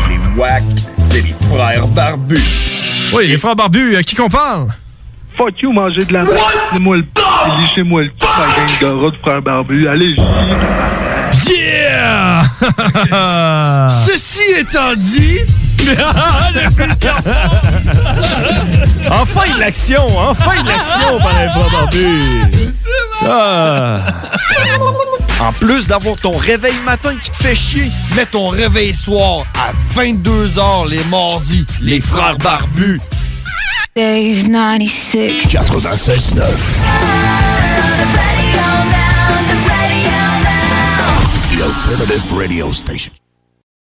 Les WAC, c'est les frères barbus. Oui, les frères barbus, à qui qu'on parle? Fuck you, manger de la merde. Lissez-moi le p. Lissez-moi le p, gang de rats de frères barbus. Allez, Yeah! [LAUGHS] Étant dit. [LAUGHS] enfin de l'action! Enfin de l'action par les frères barbus! Ah. En plus d'avoir ton réveil matin qui te fait chier, mets ton réveil soir à 22h les mardis. Les frères barbus. Days 96. 96.9. The alternative radio station.